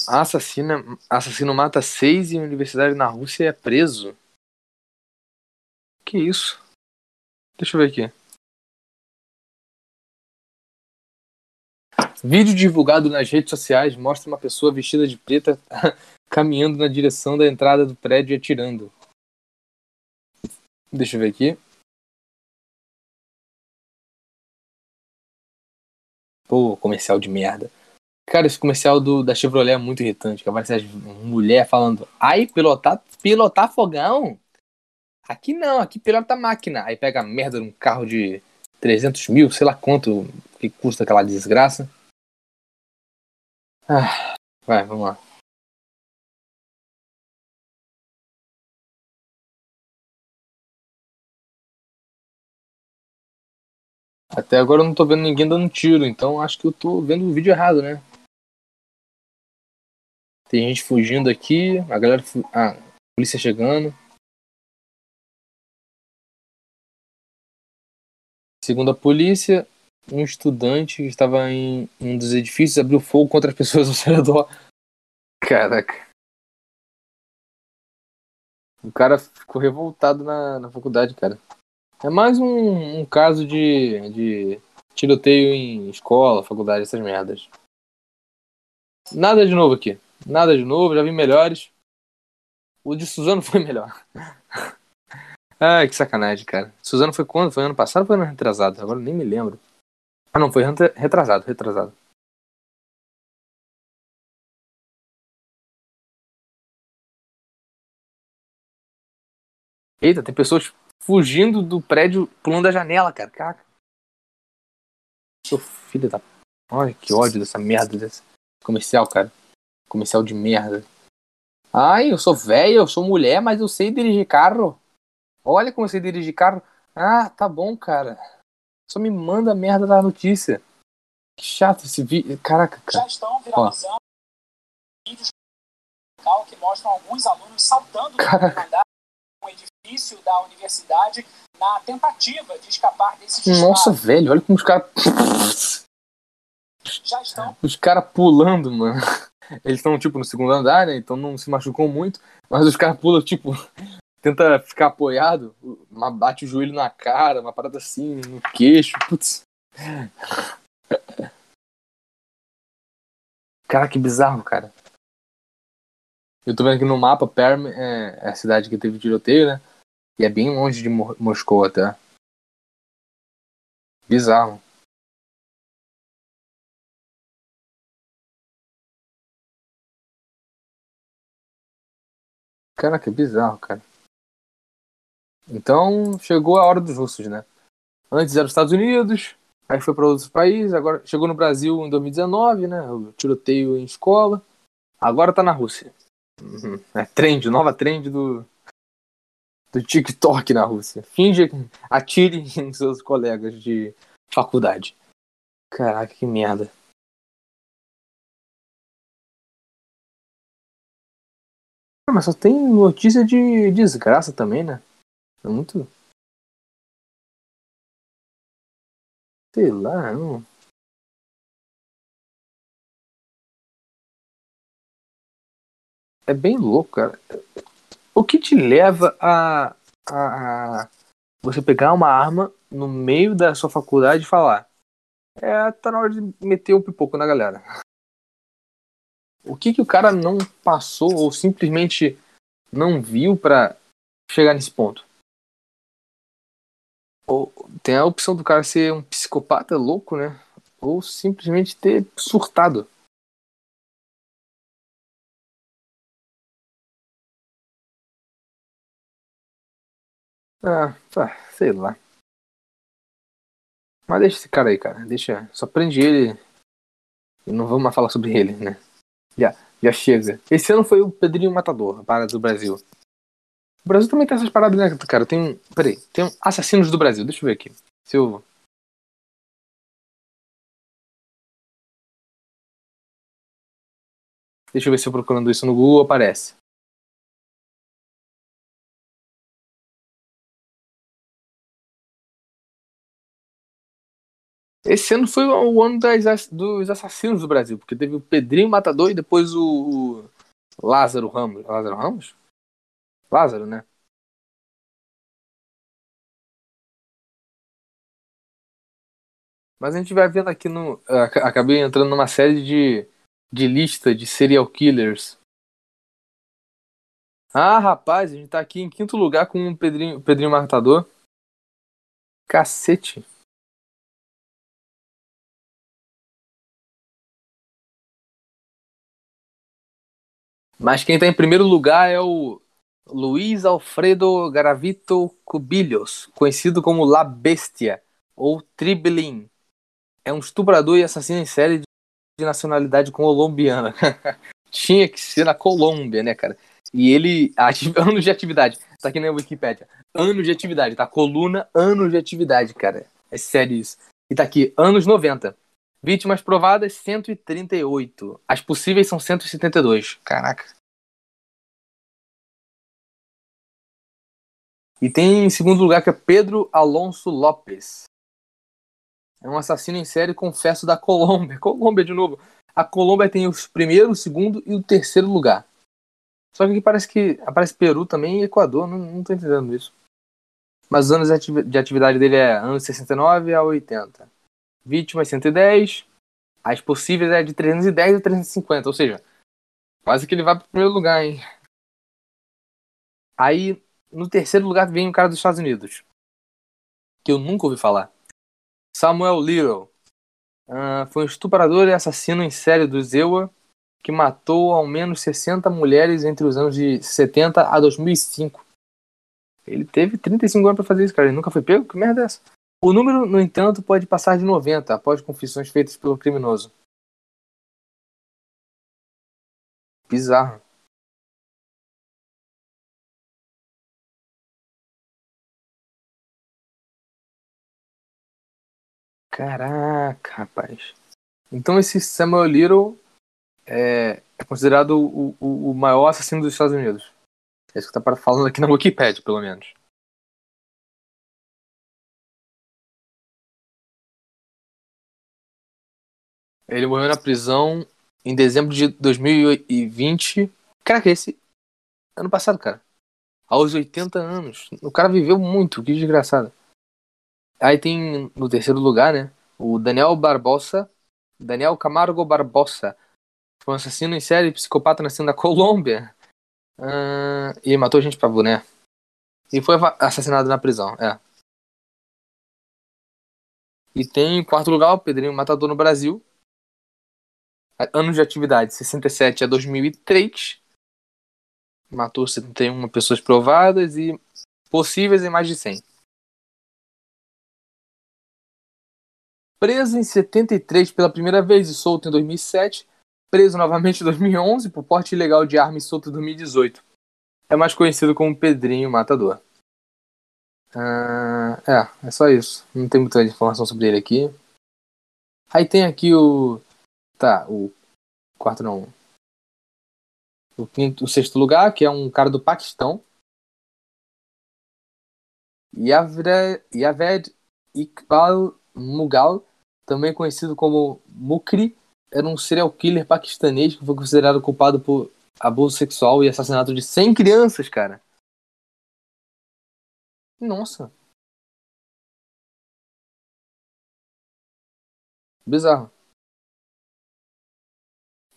Assassina, assassino mata seis em universidade na Rússia e é preso. Que isso? Deixa eu ver aqui. Vídeo divulgado nas redes sociais mostra uma pessoa vestida de preta caminhando na direção da entrada do prédio e atirando. Deixa eu ver aqui. Pô, comercial de merda. Cara, esse comercial do, da Chevrolet é muito irritante. Que aparece uma mulher falando: Ai, pilotar, pilotar fogão? Aqui não, aqui pilota máquina. Aí pega a merda de um carro de 300 mil, sei lá quanto que custa aquela desgraça. Ah, vai, vamos lá. Até agora eu não tô vendo ninguém dando tiro, então acho que eu tô vendo o vídeo errado, né? Tem gente fugindo aqui, a galera. Ah, polícia chegando. Segundo a polícia, um estudante que estava em um dos edifícios abriu fogo contra as pessoas ao seu redor. Caraca. O cara ficou revoltado na, na faculdade, cara. É mais um, um caso de, de tiroteio em escola, faculdade, essas merdas. Nada de novo aqui. Nada de novo, já vi melhores. O de Suzano foi melhor. Ai, que sacanagem, cara. Suzano foi quando? Foi ano passado ou foi ano retrasado? Agora nem me lembro. Ah, não, foi retrasado, retrasado. Eita, tem pessoas fugindo do prédio, pulando da janela, cara. Caraca. Seu filho da. Olha que ódio dessa merda desse comercial, cara. Comercial de merda. Ai, eu sou velho, eu sou mulher, mas eu sei dirigir carro. Olha como eu sei dirigir carro. Ah, tá bom, cara. Só me manda a merda da notícia. Que chato esse vídeo. Caraca, cara. Já estão viralizando. vídeos que mostram alguns alunos saltando um edifício da universidade na tentativa de escapar desses Nossa, velho, olha como os caras. Já estão. Os caras pulando, mano. Eles estão, tipo, no segundo andar, né? Então não se machucou muito. Mas os caras pulam, tipo, tenta ficar apoiado, bate o joelho na cara, uma parada assim, no queixo. Putz. Cara, que bizarro, cara. Eu tô vendo aqui no mapa, Perm é, é a cidade que teve tiroteio, né? E é bem longe de Moscou até. Bizarro. Cara, que bizarro, cara. Então, chegou a hora dos russos, né? Antes era os Estados Unidos, aí foi para outros países, agora chegou no Brasil em 2019, né? O tiroteio em escola. Agora tá na Rússia. Uhum. É trend, nova trend do, do TikTok na Rússia. Finge, atire em seus colegas de faculdade. Caraca, que merda. Ah, mas só tem notícia de desgraça também, né? É muito. Sei lá, não. É bem louco, cara. O que te leva a, a, a você pegar uma arma no meio da sua faculdade e falar: É, tá na hora de meter um pipoco na galera. O que, que o cara não passou ou simplesmente não viu para chegar nesse ponto? Ou tem a opção do cara ser um psicopata louco, né? Ou simplesmente ter surtado. Ah, tá, sei lá. Mas deixa esse cara aí, cara. Deixa. Só prende ele. E não vamos mais falar sobre ele, né? Já, já chega. Esse ano foi o Pedrinho Matador, para do Brasil. O Brasil também tem essas paradas, né, cara? Tem. Peraí, tem um Assassinos do Brasil. Deixa eu ver aqui. Eu. Deixa eu ver se eu procurando isso no Google aparece. Esse ano foi o ano das, dos assassinos do Brasil, porque teve o Pedrinho Matador e depois o, Lázaro Ramos. Lázaro Ramos? Lázaro, né? Mas a gente vai vendo aqui no. Acabei entrando numa série de, de lista de serial killers. Ah, rapaz, a gente tá aqui em quinto lugar com o Pedrinho, Pedrinho Matador. Cacete. Mas quem está em primeiro lugar é o Luiz Alfredo Garavito Cubillos, conhecido como La Bestia ou Tribilin. É um estuprador e assassino em série de nacionalidade colombiana. Tinha que ser na Colômbia, né, cara? E ele. Anos de atividade. Tá aqui na Wikipedia. Anos de atividade, tá? Coluna, anos de atividade, cara. É sério isso. E tá aqui, anos 90. Vítimas provadas, 138. As possíveis são 172. Caraca. E tem em segundo lugar que é Pedro Alonso Lopes. É um assassino em série, confesso, da Colômbia. Colômbia de novo. A Colômbia tem o primeiro, o segundo e o terceiro lugar. Só que aqui parece que aparece Peru também e Equador. Não, não tô entendendo isso. Mas os anos de atividade dele é anos 69 a 80 vítimas 110, as possíveis é de 310 a 350, ou seja, quase que ele vai para o primeiro lugar, hein? Aí, no terceiro lugar vem o cara dos Estados Unidos, que eu nunca ouvi falar. Samuel Little. Uh, foi um estuprador e assassino em série do Zewa que matou ao menos 60 mulheres entre os anos de 70 a 2005. Ele teve 35 anos para fazer isso, cara. Ele nunca foi pego? Que merda é essa? O número, no entanto, pode passar de 90 após confissões feitas pelo criminoso. Bizarro. Caraca, rapaz. Então esse Samuel Little é, é considerado o, o, o, maior assassino dos Estados Unidos. É isso que tá falando aqui na Wikipedia, pelo menos. Ele morreu na prisão em dezembro de 2020. Caraca, esse. Ano passado, cara. Aos 80 anos. O cara viveu muito, que desgraçado. Aí tem no terceiro lugar, né? O Daniel Barbosa. Daniel Camargo Barbosa. Foi um assassino em série, psicopata nascendo na Colômbia. Uh, e matou gente pra boné. E foi assassinado na prisão, é. E tem em quarto lugar o Pedrinho Matador no Brasil. Anos de atividade, 67 a 2003. Matou 71 pessoas provadas e possíveis em mais de 100. Preso em 73 pela primeira vez e solto em 2007. Preso novamente em 2011 por porte ilegal de arma e solto em 2018. É mais conhecido como Pedrinho Matador. Uh, é, é só isso. Não tem muita informação sobre ele aqui. Aí tem aqui o Tá, o quarto não. O quinto, o sexto lugar, que é um cara do Paquistão. Yaved Iqbal Mughal, também conhecido como Mukri, era um serial killer paquistanês que foi considerado culpado por abuso sexual e assassinato de 100 crianças, cara. Nossa. Bizarro.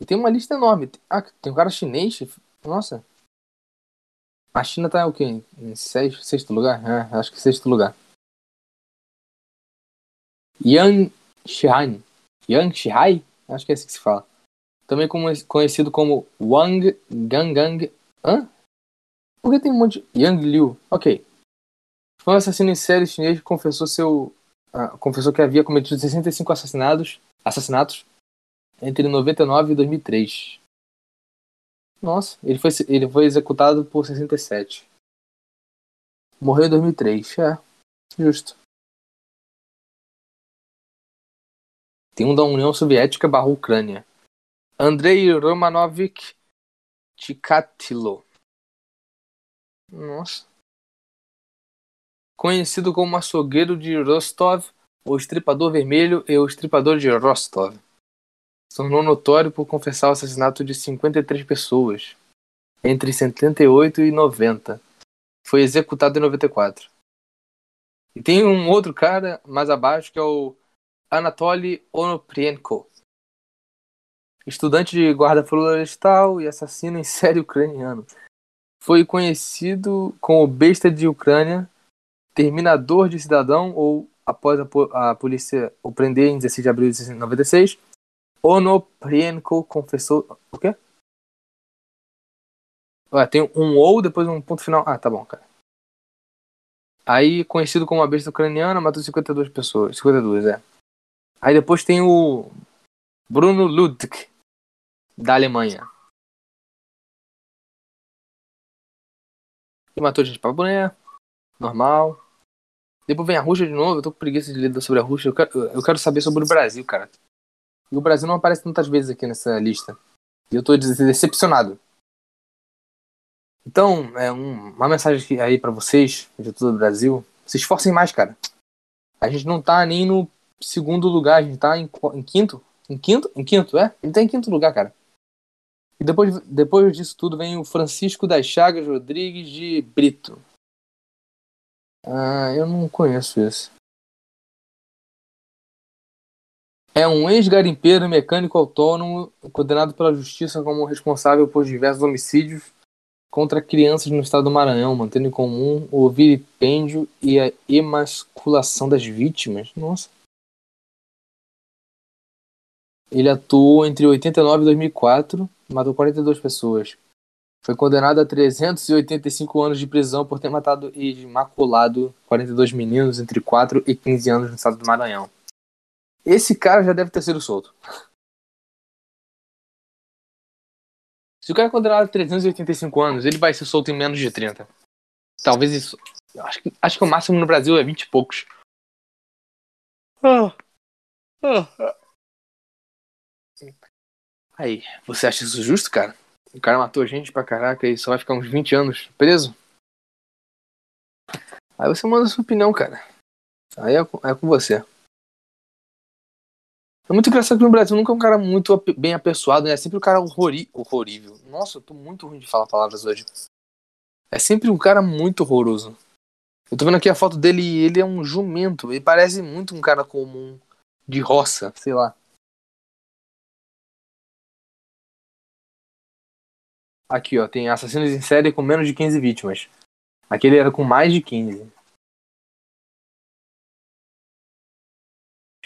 E tem uma lista enorme. Ah, tem um cara chinês. Nossa. A China tá o quê? Em sexto, sexto lugar? É, acho que sexto lugar. Yang Shihan. Yang Shihai? Acho que é assim que se fala. Também conhecido como Wang Gangang. Hã? Por que tem um monte de. Yang Liu. Ok. Foi um assassino em série chinês que confessou seu. Ah, confessou que havia cometido 65 assassinatos, assassinatos entre 99 e 2003. Nossa, ele foi, ele foi executado por 67. Morreu em 2003. É, justo. Tem um da União Soviética barra Ucrânia. Andrei Romanovich Chikatilo. Nossa. Conhecido como açougueiro de Rostov, o estripador vermelho e o estripador de Rostov se tornou notório por confessar o assassinato de 53 pessoas entre 78 e 90. Foi executado em 94. E tem um outro cara mais abaixo que é o Anatoly Onoprienko. Estudante de guarda florestal e assassino em série ucraniano. Foi conhecido como Besta de Ucrânia, Terminador de Cidadão ou após a, a polícia o prender em 16 de abril de 1996 Onoprienko confessou. O quê? Ué, tem um ou, depois um ponto final. Ah, tá bom, cara. Aí, conhecido como a besta ucraniana, matou 52 pessoas. 52, é. Aí depois tem o Bruno Ludwig, da Alemanha. Que matou gente pra boné. Normal. Depois vem a Rússia de novo. Eu tô com preguiça de ler sobre a Rússia. Eu quero, eu quero saber sobre o Brasil, cara. E o Brasil não aparece tantas vezes aqui nessa lista. E eu tô decepcionado. Então, é um, uma mensagem aí para vocês, de todo o Brasil. Se esforcem mais, cara. A gente não tá nem no segundo lugar, a gente tá em, em quinto. Em quinto? Em quinto, é? Ele tá em quinto lugar, cara. E depois, depois disso tudo vem o Francisco das Chagas Rodrigues de Brito. Ah, eu não conheço esse. É um ex-garimpeiro mecânico autônomo condenado pela justiça como responsável por diversos homicídios contra crianças no estado do Maranhão, mantendo em comum o vilipêndio e a emasculação das vítimas. Nossa. Ele atuou entre 89 e 2004, matou 42 pessoas. Foi condenado a 385 anos de prisão por ter matado e maculado 42 meninos entre 4 e 15 anos no estado do Maranhão. Esse cara já deve ter sido solto. Se o cara é condenado a 385 anos, ele vai ser solto em menos de 30. Talvez isso. Acho que, acho que o máximo no Brasil é 20 e poucos. Ah. Ah. Aí, você acha isso justo, cara? O cara matou gente pra caraca e só vai ficar uns 20 anos preso? Aí você manda sua opinião, cara. Aí é, é com você. É muito engraçado que no Brasil nunca é um cara muito bem apessoado, né? É sempre um cara horrori horrível. Nossa, eu tô muito ruim de falar palavras hoje. É sempre um cara muito horroroso. Eu tô vendo aqui a foto dele e ele é um jumento. Ele parece muito um cara comum de roça, sei lá. Aqui, ó, tem assassinos em série com menos de 15 vítimas. Aquele era com mais de 15.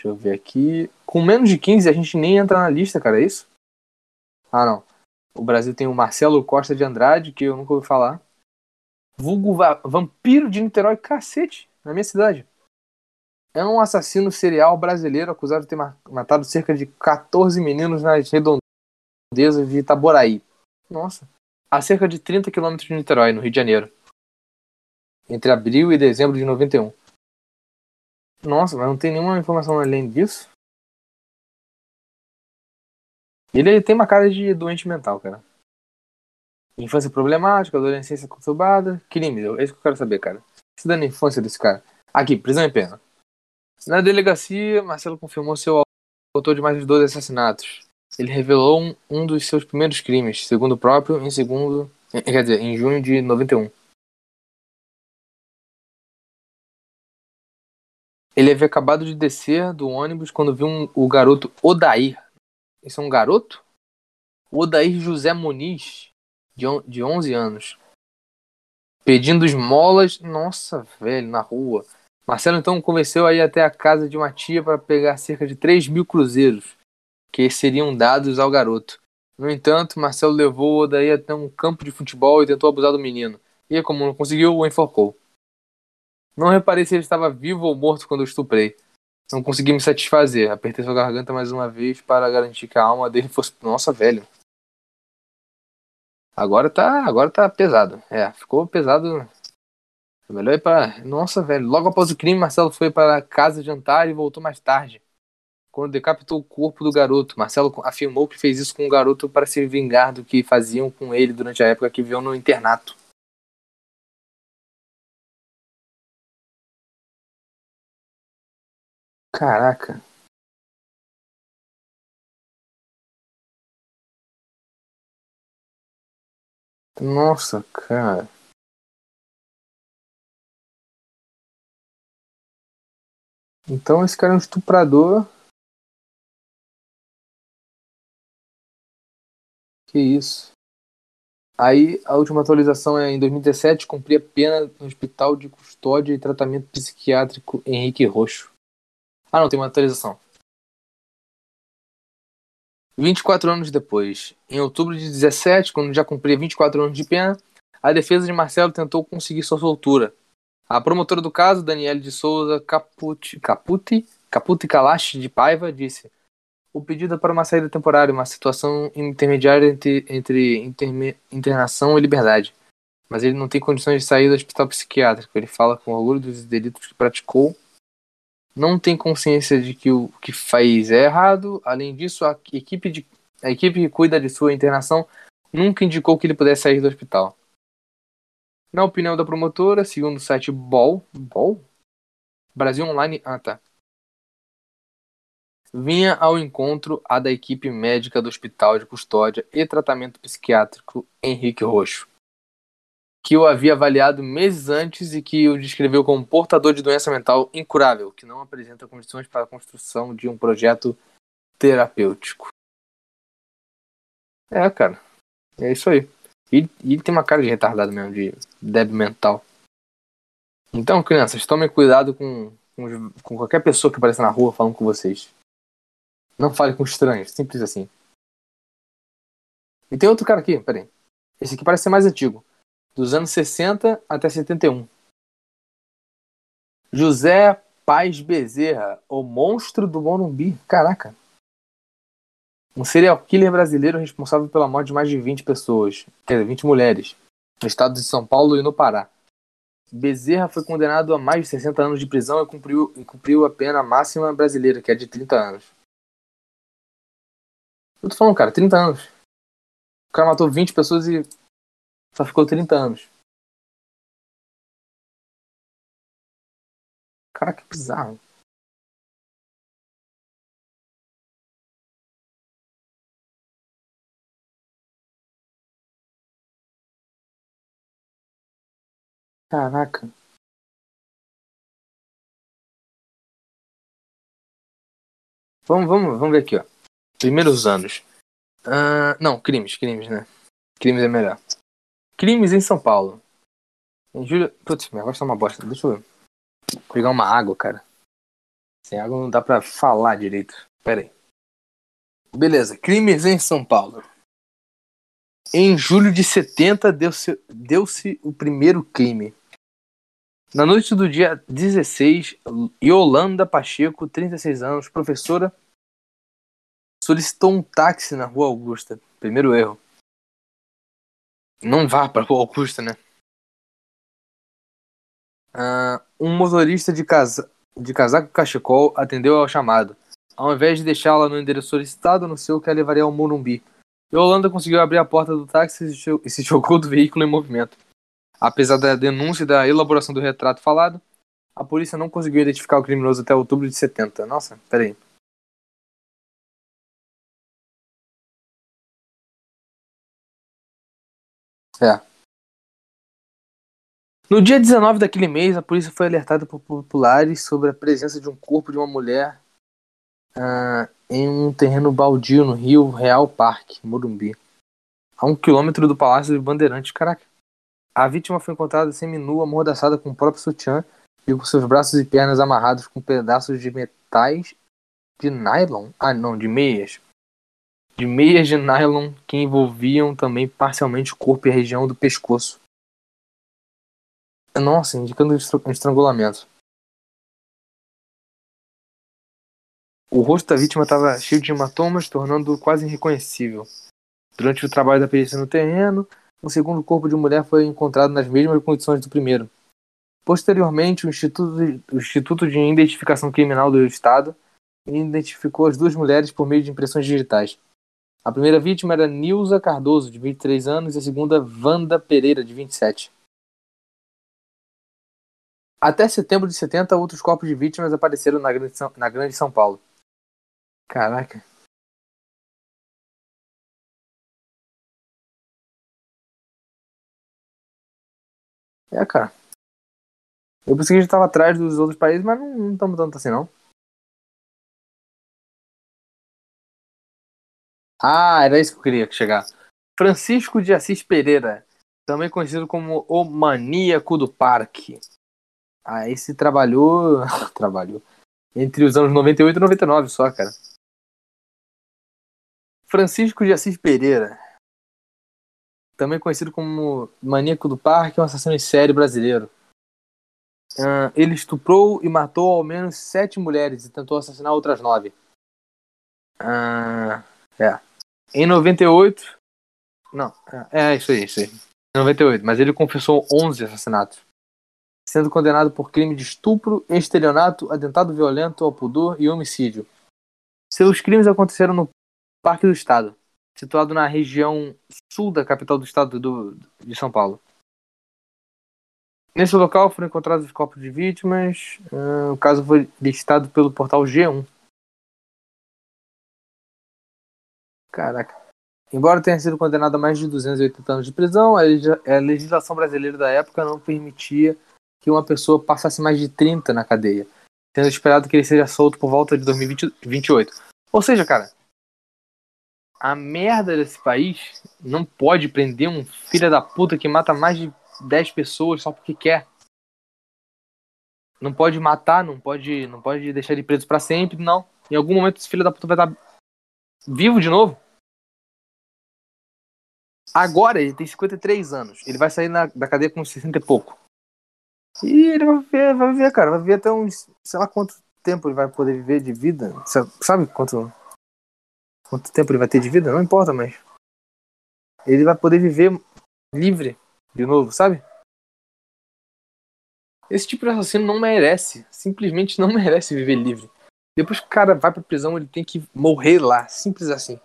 Deixa eu ver aqui. Com menos de 15 a gente nem entra na lista, cara, é isso? Ah, não. O Brasil tem o Marcelo Costa de Andrade, que eu nunca ouvi falar. Vulgo va Vampiro de Niterói, cacete, na minha cidade. É um assassino serial brasileiro acusado de ter matado cerca de 14 meninos nas redondezas de Itaboraí. Nossa a cerca de 30 quilômetros de Niterói, no Rio de Janeiro. Entre abril e dezembro de 91. Nossa, mas não tem nenhuma informação além disso? Ele tem uma cara de doente mental, cara. Infância problemática, adolescência conturbada, crime. É isso que eu quero saber, cara. Se na infância desse cara. Aqui, prisão em pena. Na delegacia, Marcelo confirmou ser o autor de mais de 12 assassinatos ele revelou um, um dos seus primeiros crimes, segundo o próprio, em segundo, quer dizer, em junho de 91. Ele havia acabado de descer do ônibus quando viu um, o garoto Odair. Esse é um garoto? Odair José Muniz, de, on, de 11 anos. Pedindo esmolas, nossa, velho, na rua. Marcelo então convenceu a ir até a casa de uma tia para pegar cerca de 3 mil cruzeiros que seriam dados ao garoto. No entanto, Marcelo levou-o daí até um campo de futebol e tentou abusar do menino. E, como não conseguiu, o enforcou. Não reparei se ele estava vivo ou morto quando o estuprei. Não consegui me satisfazer. Apertei sua garganta mais uma vez para garantir que a alma dele fosse. Nossa, velho. Agora tá, agora tá pesado. É, ficou pesado. É melhor ir para. Nossa, velho. Logo após o crime, Marcelo foi para a casa jantar e voltou mais tarde quando decapitou o corpo do garoto. Marcelo afirmou que fez isso com o garoto para se vingar do que faziam com ele durante a época que viveu no internato. Caraca. Nossa, cara. Então esse cara é um estuprador Que isso. Aí a última atualização é em 2017, cumpria pena no Hospital de Custódia e Tratamento Psiquiátrico Henrique Roxo. Ah não, tem uma atualização. 24 anos depois, em outubro de 17, quando já cumpria 24 anos de pena, a defesa de Marcelo tentou conseguir sua soltura. A promotora do caso, Daniele de Souza Caputi, Caputi, Caputi Kalash de Paiva, disse: o pedido é para uma saída temporária, uma situação intermediária entre, entre interme, internação e liberdade. Mas ele não tem condições de sair do hospital psiquiátrico. Ele fala com orgulho dos delitos que praticou. Não tem consciência de que o que faz é errado. Além disso, a equipe, de, a equipe que cuida de sua internação nunca indicou que ele pudesse sair do hospital. Na opinião da promotora, segundo o site BOL, BOL? Brasil Online. Ah, tá vinha ao encontro a da equipe médica do Hospital de Custódia e Tratamento Psiquiátrico Henrique Roxo, que o havia avaliado meses antes e que o descreveu como portador de doença mental incurável, que não apresenta condições para a construção de um projeto terapêutico. É, cara. É isso aí. E, ele tem uma cara de retardado mesmo, de débil mental. Então, crianças, tomem cuidado com, com, com qualquer pessoa que apareça na rua falando com vocês. Não fale com estranhos, simples assim. E tem outro cara aqui, peraí. Esse aqui parece ser mais antigo. Dos anos 60 até 71. José Paz Bezerra, o monstro do Morumbi. Caraca. Um serial killer brasileiro responsável pela morte de mais de 20 pessoas, quer dizer, 20 mulheres, no estado de São Paulo e no Pará. Bezerra foi condenado a mais de 60 anos de prisão e cumpriu, e cumpriu a pena máxima brasileira, que é de 30 anos. Eu tô falando, cara, 30 anos. O cara matou 20 pessoas e só ficou 30 anos. Caraca, que bizarro. Caraca. Vamos, vamos, vamos ver aqui, ó. Primeiros anos. Uh, não, crimes, crimes, né? Crimes é melhor. Crimes em São Paulo. Em julho. Putz, minha voz tá uma bosta. Deixa eu pegar uma água, cara. Sem água não dá pra falar direito. Pera aí. Beleza, crimes em São Paulo. Em julho de 70 deu-se deu o primeiro crime. Na noite do dia 16, Yolanda Pacheco, 36 anos, professora, solicitou um táxi na Rua Augusta. Primeiro erro. Não vá para Rua Augusta, né? Uh, um motorista de, casa, de casaco cachecol atendeu ao chamado. Ao invés de deixá-la no endereço solicitado, anunciou que a levaria ao Morumbi. Yolanda conseguiu abrir a porta do táxi e se jogou do veículo em movimento. Apesar da denúncia e da elaboração do retrato falado, a polícia não conseguiu identificar o criminoso até outubro de 70. Nossa, peraí. É. No dia 19 daquele mês, a polícia foi alertada por populares sobre a presença de um corpo de uma mulher uh, em um terreno baldio no Rio Real Parque, Morumbi. A um quilômetro do Palácio de Bandeirantes. Caraca. A vítima foi encontrada semi-nua, amordaçada com o próprio sutiã e com seus braços e pernas amarrados com pedaços de metais de nylon. Ah, não, de meias. De meias de nylon que envolviam também parcialmente o corpo e a região do pescoço. Nossa, indicando um estrangulamento. O rosto da vítima estava cheio de hematomas, tornando-o quase irreconhecível. Durante o trabalho da perícia no terreno, um segundo corpo de mulher foi encontrado nas mesmas condições do primeiro. Posteriormente, o Instituto o Instituto de Identificação Criminal do Estado identificou as duas mulheres por meio de impressões digitais. A primeira vítima era Nilza Cardoso, de 23 anos, e a segunda, Wanda Pereira, de 27. Até setembro de 70, outros corpos de vítimas apareceram na Grande São, na grande São Paulo. Caraca. É, cara. Eu pensei que a gente tava atrás dos outros países, mas não estamos tanto assim, não. Ah, era isso que eu queria chegar. Francisco de Assis Pereira, também conhecido como o maníaco do parque. Ah, esse trabalhou. trabalhou. Entre os anos 98 e 99 só, cara. Francisco de Assis Pereira, também conhecido como Maníaco do Parque, um assassino em série brasileiro. Uh, ele estuprou e matou ao menos sete mulheres e tentou assassinar outras nove. Uh, é. Em 98. Não, é, é isso aí, isso aí. Em 98, mas ele confessou 11 assassinatos. Sendo condenado por crime de estupro, estelionato, atentado violento ao pudor e homicídio. Seus crimes aconteceram no Parque do Estado situado na região sul da capital do estado do, de São Paulo. Nesse local foram encontrados os corpos de vítimas. O caso foi listado pelo portal G1. Caraca. Embora tenha sido condenado a mais de 280 anos de prisão, a legislação brasileira da época não permitia que uma pessoa passasse mais de 30 na cadeia, sendo esperado que ele seja solto por volta de 2028. Ou seja, cara, a merda desse país não pode prender um filho da puta que mata mais de 10 pessoas só porque quer. Não pode matar, não pode, não pode deixar ele preso para sempre, não. Em algum momento esse filho da puta vai estar vivo de novo. Agora ele tem 53 anos. Ele vai sair na, da cadeia com 60 e pouco. E ele vai viver, vai viver, cara. Vai viver até uns. Sei lá quanto tempo ele vai poder viver de vida. Sabe quanto quanto tempo ele vai ter de vida, não importa, mas ele vai poder viver livre de novo, sabe? Esse tipo de assassino não merece, simplesmente não merece viver livre. Depois que o cara vai pra prisão, ele tem que morrer lá, simples assim.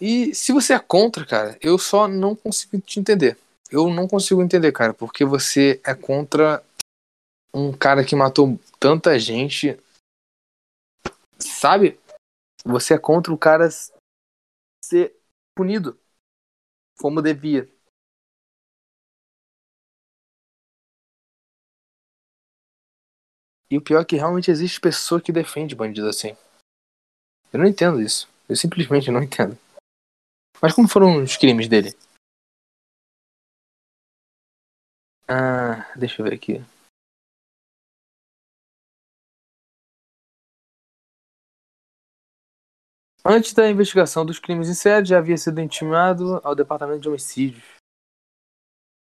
E se você é contra, cara, eu só não consigo te entender. Eu não consigo entender, cara, porque você é contra um cara que matou tanta gente. Sabe? Você é contra o cara ser punido como devia. E o pior é que realmente existe pessoa que defende bandido assim. Eu não entendo isso. Eu simplesmente não entendo. Mas como foram os crimes dele? Ah, deixa eu ver aqui. Antes da investigação dos crimes em série, já havia sido intimado ao Departamento de Homicídios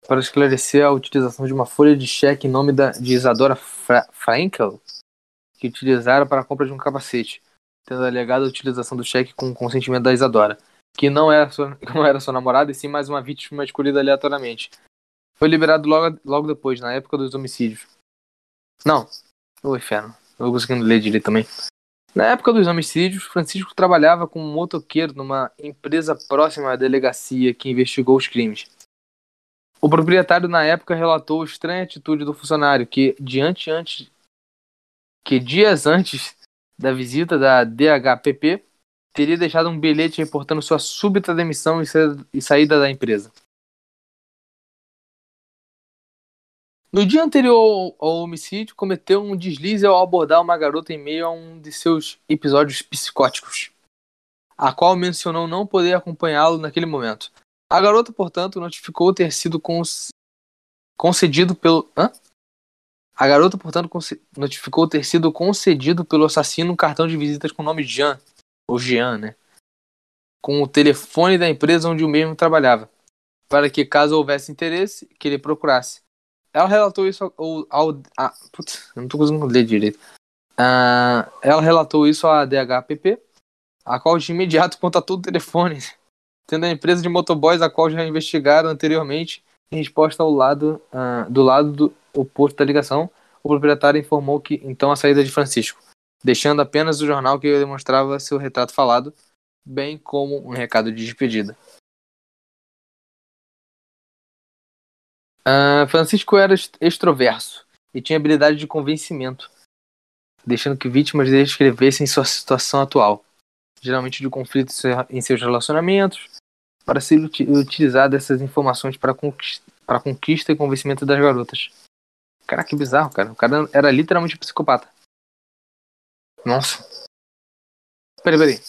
para esclarecer a utilização de uma folha de cheque em nome da, de Isadora Fra Frankel, que utilizaram para a compra de um capacete, tendo alegado a utilização do cheque com o consentimento da Isadora, que não era sua, não era sua namorada e sim mais uma vítima escolhida aleatoriamente. Foi liberado logo, logo depois, na época dos homicídios. Não, o inferno. Não conseguindo ler direito também. Na época dos homicídios, Francisco trabalhava como motoqueiro numa empresa próxima à delegacia que investigou os crimes. O proprietário na época relatou a estranha atitude do funcionário que, diante antes, que dias antes da visita da DHPP, teria deixado um bilhete reportando sua súbita demissão e saída da empresa. No dia anterior ao homicídio, cometeu um deslize ao abordar uma garota em meio a um de seus episódios psicóticos, a qual mencionou não poder acompanhá-lo naquele momento. A garota, portanto, notificou ter sido concedido pelo. Hã? A garota, portanto, notificou ter sido concedido pelo assassino um cartão de visitas com o nome Jean, ou Jean, né? Com o telefone da empresa onde o mesmo trabalhava, para que, caso houvesse interesse, que ele procurasse. Ela relatou isso ao. ao a, putz, não tô conseguindo ler direito. Uh, ela relatou isso à DHPP, a qual de imediato contatou o telefone, tendo a empresa de motoboys a qual já investigaram anteriormente, em resposta ao lado uh, do lado do oposto da ligação, o proprietário informou que então a saída de Francisco, deixando apenas o jornal que demonstrava seu retrato falado, bem como um recado de despedida. Uh, Francisco era extroverso e tinha habilidade de convencimento, deixando que vítimas dele escrevessem sua situação atual, geralmente de conflitos em seus relacionamentos, para ser utilizar dessas informações para conquista, para conquista e convencimento das garotas. Cara, que bizarro, cara. O cara era literalmente um psicopata. Nossa. Peraí, peraí.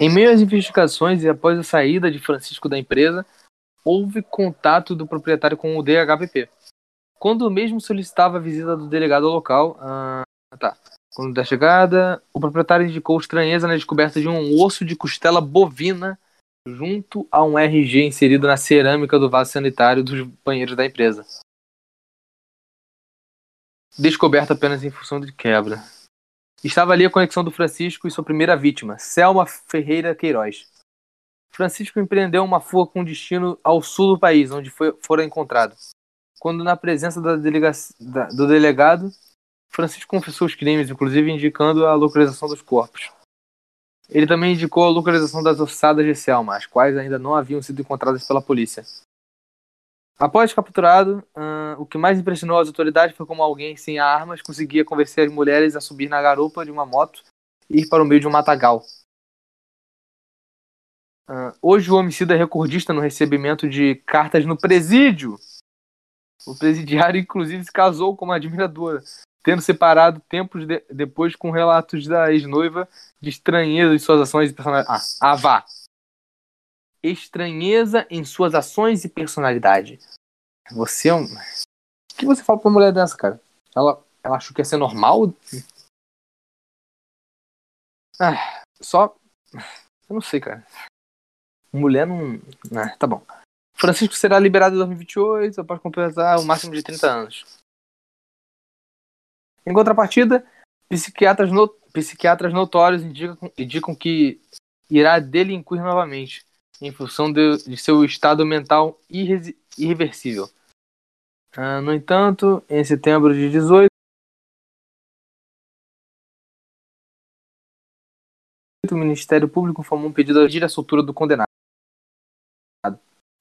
Em meio às investigações e após a saída de Francisco da empresa, houve contato do proprietário com o DHPP. Quando o mesmo solicitava a visita do delegado ao local, ah, tá. Quando da chegada, o proprietário indicou estranheza na descoberta de um osso de costela bovina junto a um RG inserido na cerâmica do vaso sanitário dos banheiros da empresa. Descoberta apenas em função de quebra. Estava ali a conexão do Francisco e sua primeira vítima, Selma Ferreira Queiroz. Francisco empreendeu uma fuga com destino ao sul do país, onde foi, fora encontrado. Quando, na presença delega da, do delegado, Francisco confessou os crimes, inclusive indicando a localização dos corpos. Ele também indicou a localização das ossadas de Selma, as quais ainda não haviam sido encontradas pela polícia. Após capturado, uh, o que mais impressionou as autoridades foi como alguém sem armas conseguia convencer as mulheres a subir na garupa de uma moto e ir para o meio de um matagal, Uh, hoje o homicida é recordista no recebimento de cartas no presídio. O presidiário, inclusive, se casou com uma admiradora, tendo separado tempos de, depois com relatos da ex-noiva de estranheza em suas ações e personalidade. Ah, ah, vá! Estranheza em suas ações e personalidade. Você é um. O que você fala pra uma mulher dessa, cara? Ela, ela achou que ia ser normal? Ah, só. Eu não sei, cara. Mulher não. Ah, tá bom. Francisco será liberado em 2028 após completar o máximo de 30 anos. Em contrapartida, psiquiatras, no... psiquiatras notórios indicam, indicam que irá delinquir novamente, em função de, de seu estado mental irre... irreversível. Ah, no entanto, em setembro de 18, o Ministério Público informou um pedido de a soltura do condenado.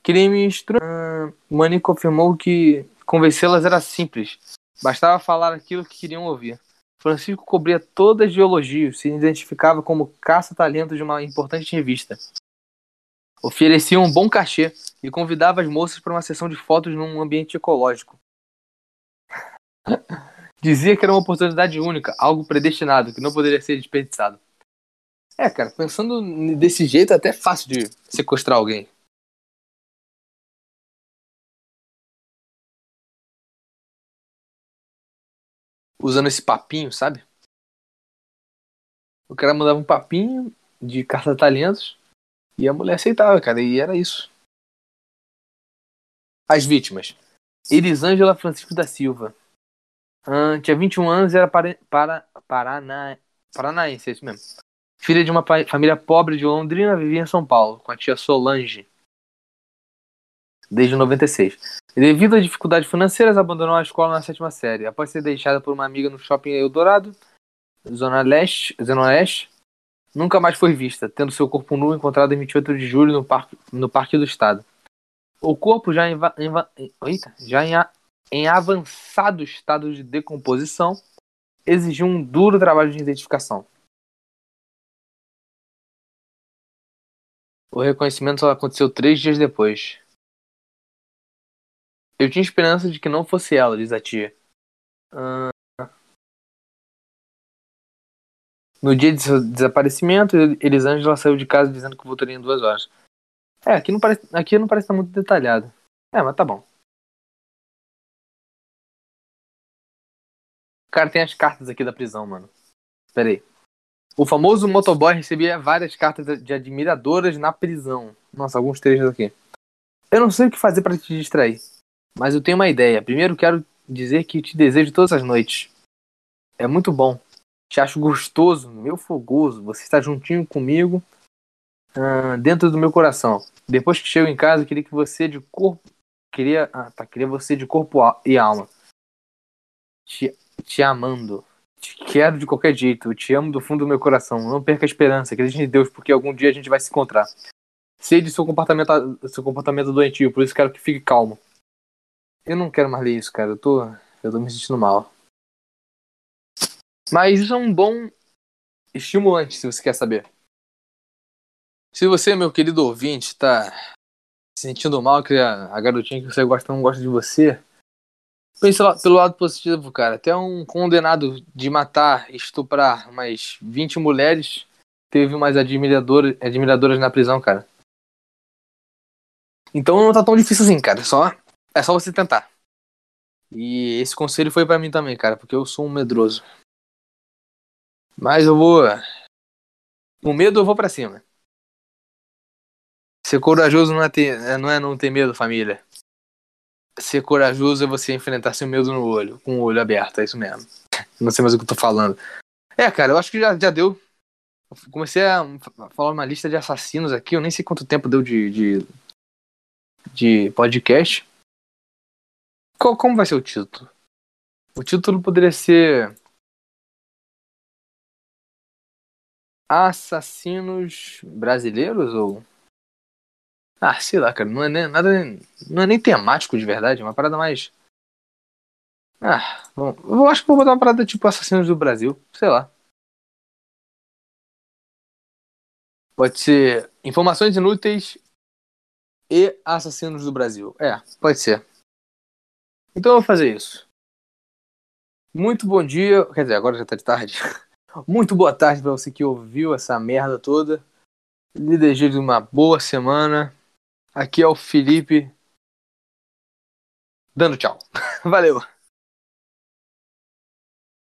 crimes. Uh, Mani confirmou que convencê-las era simples. Bastava falar aquilo que queriam ouvir. Francisco cobria todas de elogios, se identificava como caça-talento de uma importante revista. Oferecia um bom cachê e convidava as moças para uma sessão de fotos num ambiente ecológico. Dizia que era uma oportunidade única, algo predestinado, que não poderia ser desperdiçado. É, cara, pensando desse jeito, é até fácil de sequestrar alguém. Usando esse papinho, sabe? O cara mandava um papinho de carta-talentos e a mulher aceitava, cara, e era isso. As vítimas. Elisângela Francisco da Silva. Ah, tinha 21 anos e era para, para, parana, paranaense, é isso mesmo. Filha de uma família pobre de Londrina, vivia em São Paulo, com a tia Solange. Desde 96. E devido a dificuldades financeiras, abandonou a escola na sétima série. Após ser deixada por uma amiga no shopping Eldorado, Zona Leste, Zona Oeste, nunca mais foi vista, tendo seu corpo nu encontrado em 28 de julho no Parque, no parque do Estado. O corpo, já, em, eita, já em, em avançado estado de decomposição, exigiu um duro trabalho de identificação. O reconhecimento só aconteceu três dias depois. Eu tinha esperança de que não fosse ela, diz a tia. Uh... No dia de seu desaparecimento, Elisângela saiu de casa dizendo que voltaria em duas horas. É, aqui não parece, aqui não parece estar muito detalhado. É, mas tá bom. Cara, tem as cartas aqui da prisão, mano. Pera aí. O famoso motoboy recebia várias cartas de admiradoras na prisão. Nossa, alguns trechos aqui. Eu não sei o que fazer para te distrair, mas eu tenho uma ideia. Primeiro quero dizer que te desejo todas as noites. É muito bom. Te acho gostoso, meu fogoso. Você está juntinho comigo, uh, dentro do meu coração. Depois que chego em casa, queria que você de corpo, queria, ah, tá, queria você de corpo e alma. Te, te amando. Te quero de qualquer jeito, te amo do fundo do meu coração. Não perca a esperança, acredite em Deus, porque algum dia a gente vai se encontrar. Sei de seu comportamento, seu comportamento doentio, por isso quero que fique calmo. Eu não quero mais ler isso, cara. Eu tô, eu tô me sentindo mal. Mas isso é um bom estimulante, se você quer saber. Se você, meu querido ouvinte, tá se sentindo mal que a, garotinha que você gosta não gosta de você, Pensa pelo lado positivo, cara. Até um condenado de matar, estuprar mais 20 mulheres teve umas admiradoras, admiradoras na prisão, cara. Então não tá tão difícil assim, cara. Só, é só você tentar. E esse conselho foi para mim também, cara, porque eu sou um medroso. Mas eu vou. Com medo eu vou para cima. Ser corajoso não é, ter, não é não ter medo, família ser corajoso é você enfrentar seu medo no olho, com o olho aberto, é isso mesmo. Não sei mais o que eu tô falando. É, cara, eu acho que já, já deu. Eu comecei a falar uma lista de assassinos aqui, eu nem sei quanto tempo deu de, de, de podcast. Qual, como vai ser o título? O título poderia ser. Assassinos brasileiros ou ah, sei lá, cara, não é nem, nada. Não é nem temático de verdade, é uma parada mais. Ah, bom, eu acho que vou botar uma parada tipo Assassinos do Brasil, sei lá. Pode ser Informações Inúteis e Assassinos do Brasil. É, pode ser. Então eu vou fazer isso. Muito bom dia, quer dizer, agora já tá de tarde. Muito boa tarde para você que ouviu essa merda toda. Lhe desejo uma boa semana. Aqui é o Felipe dando tchau. Valeu.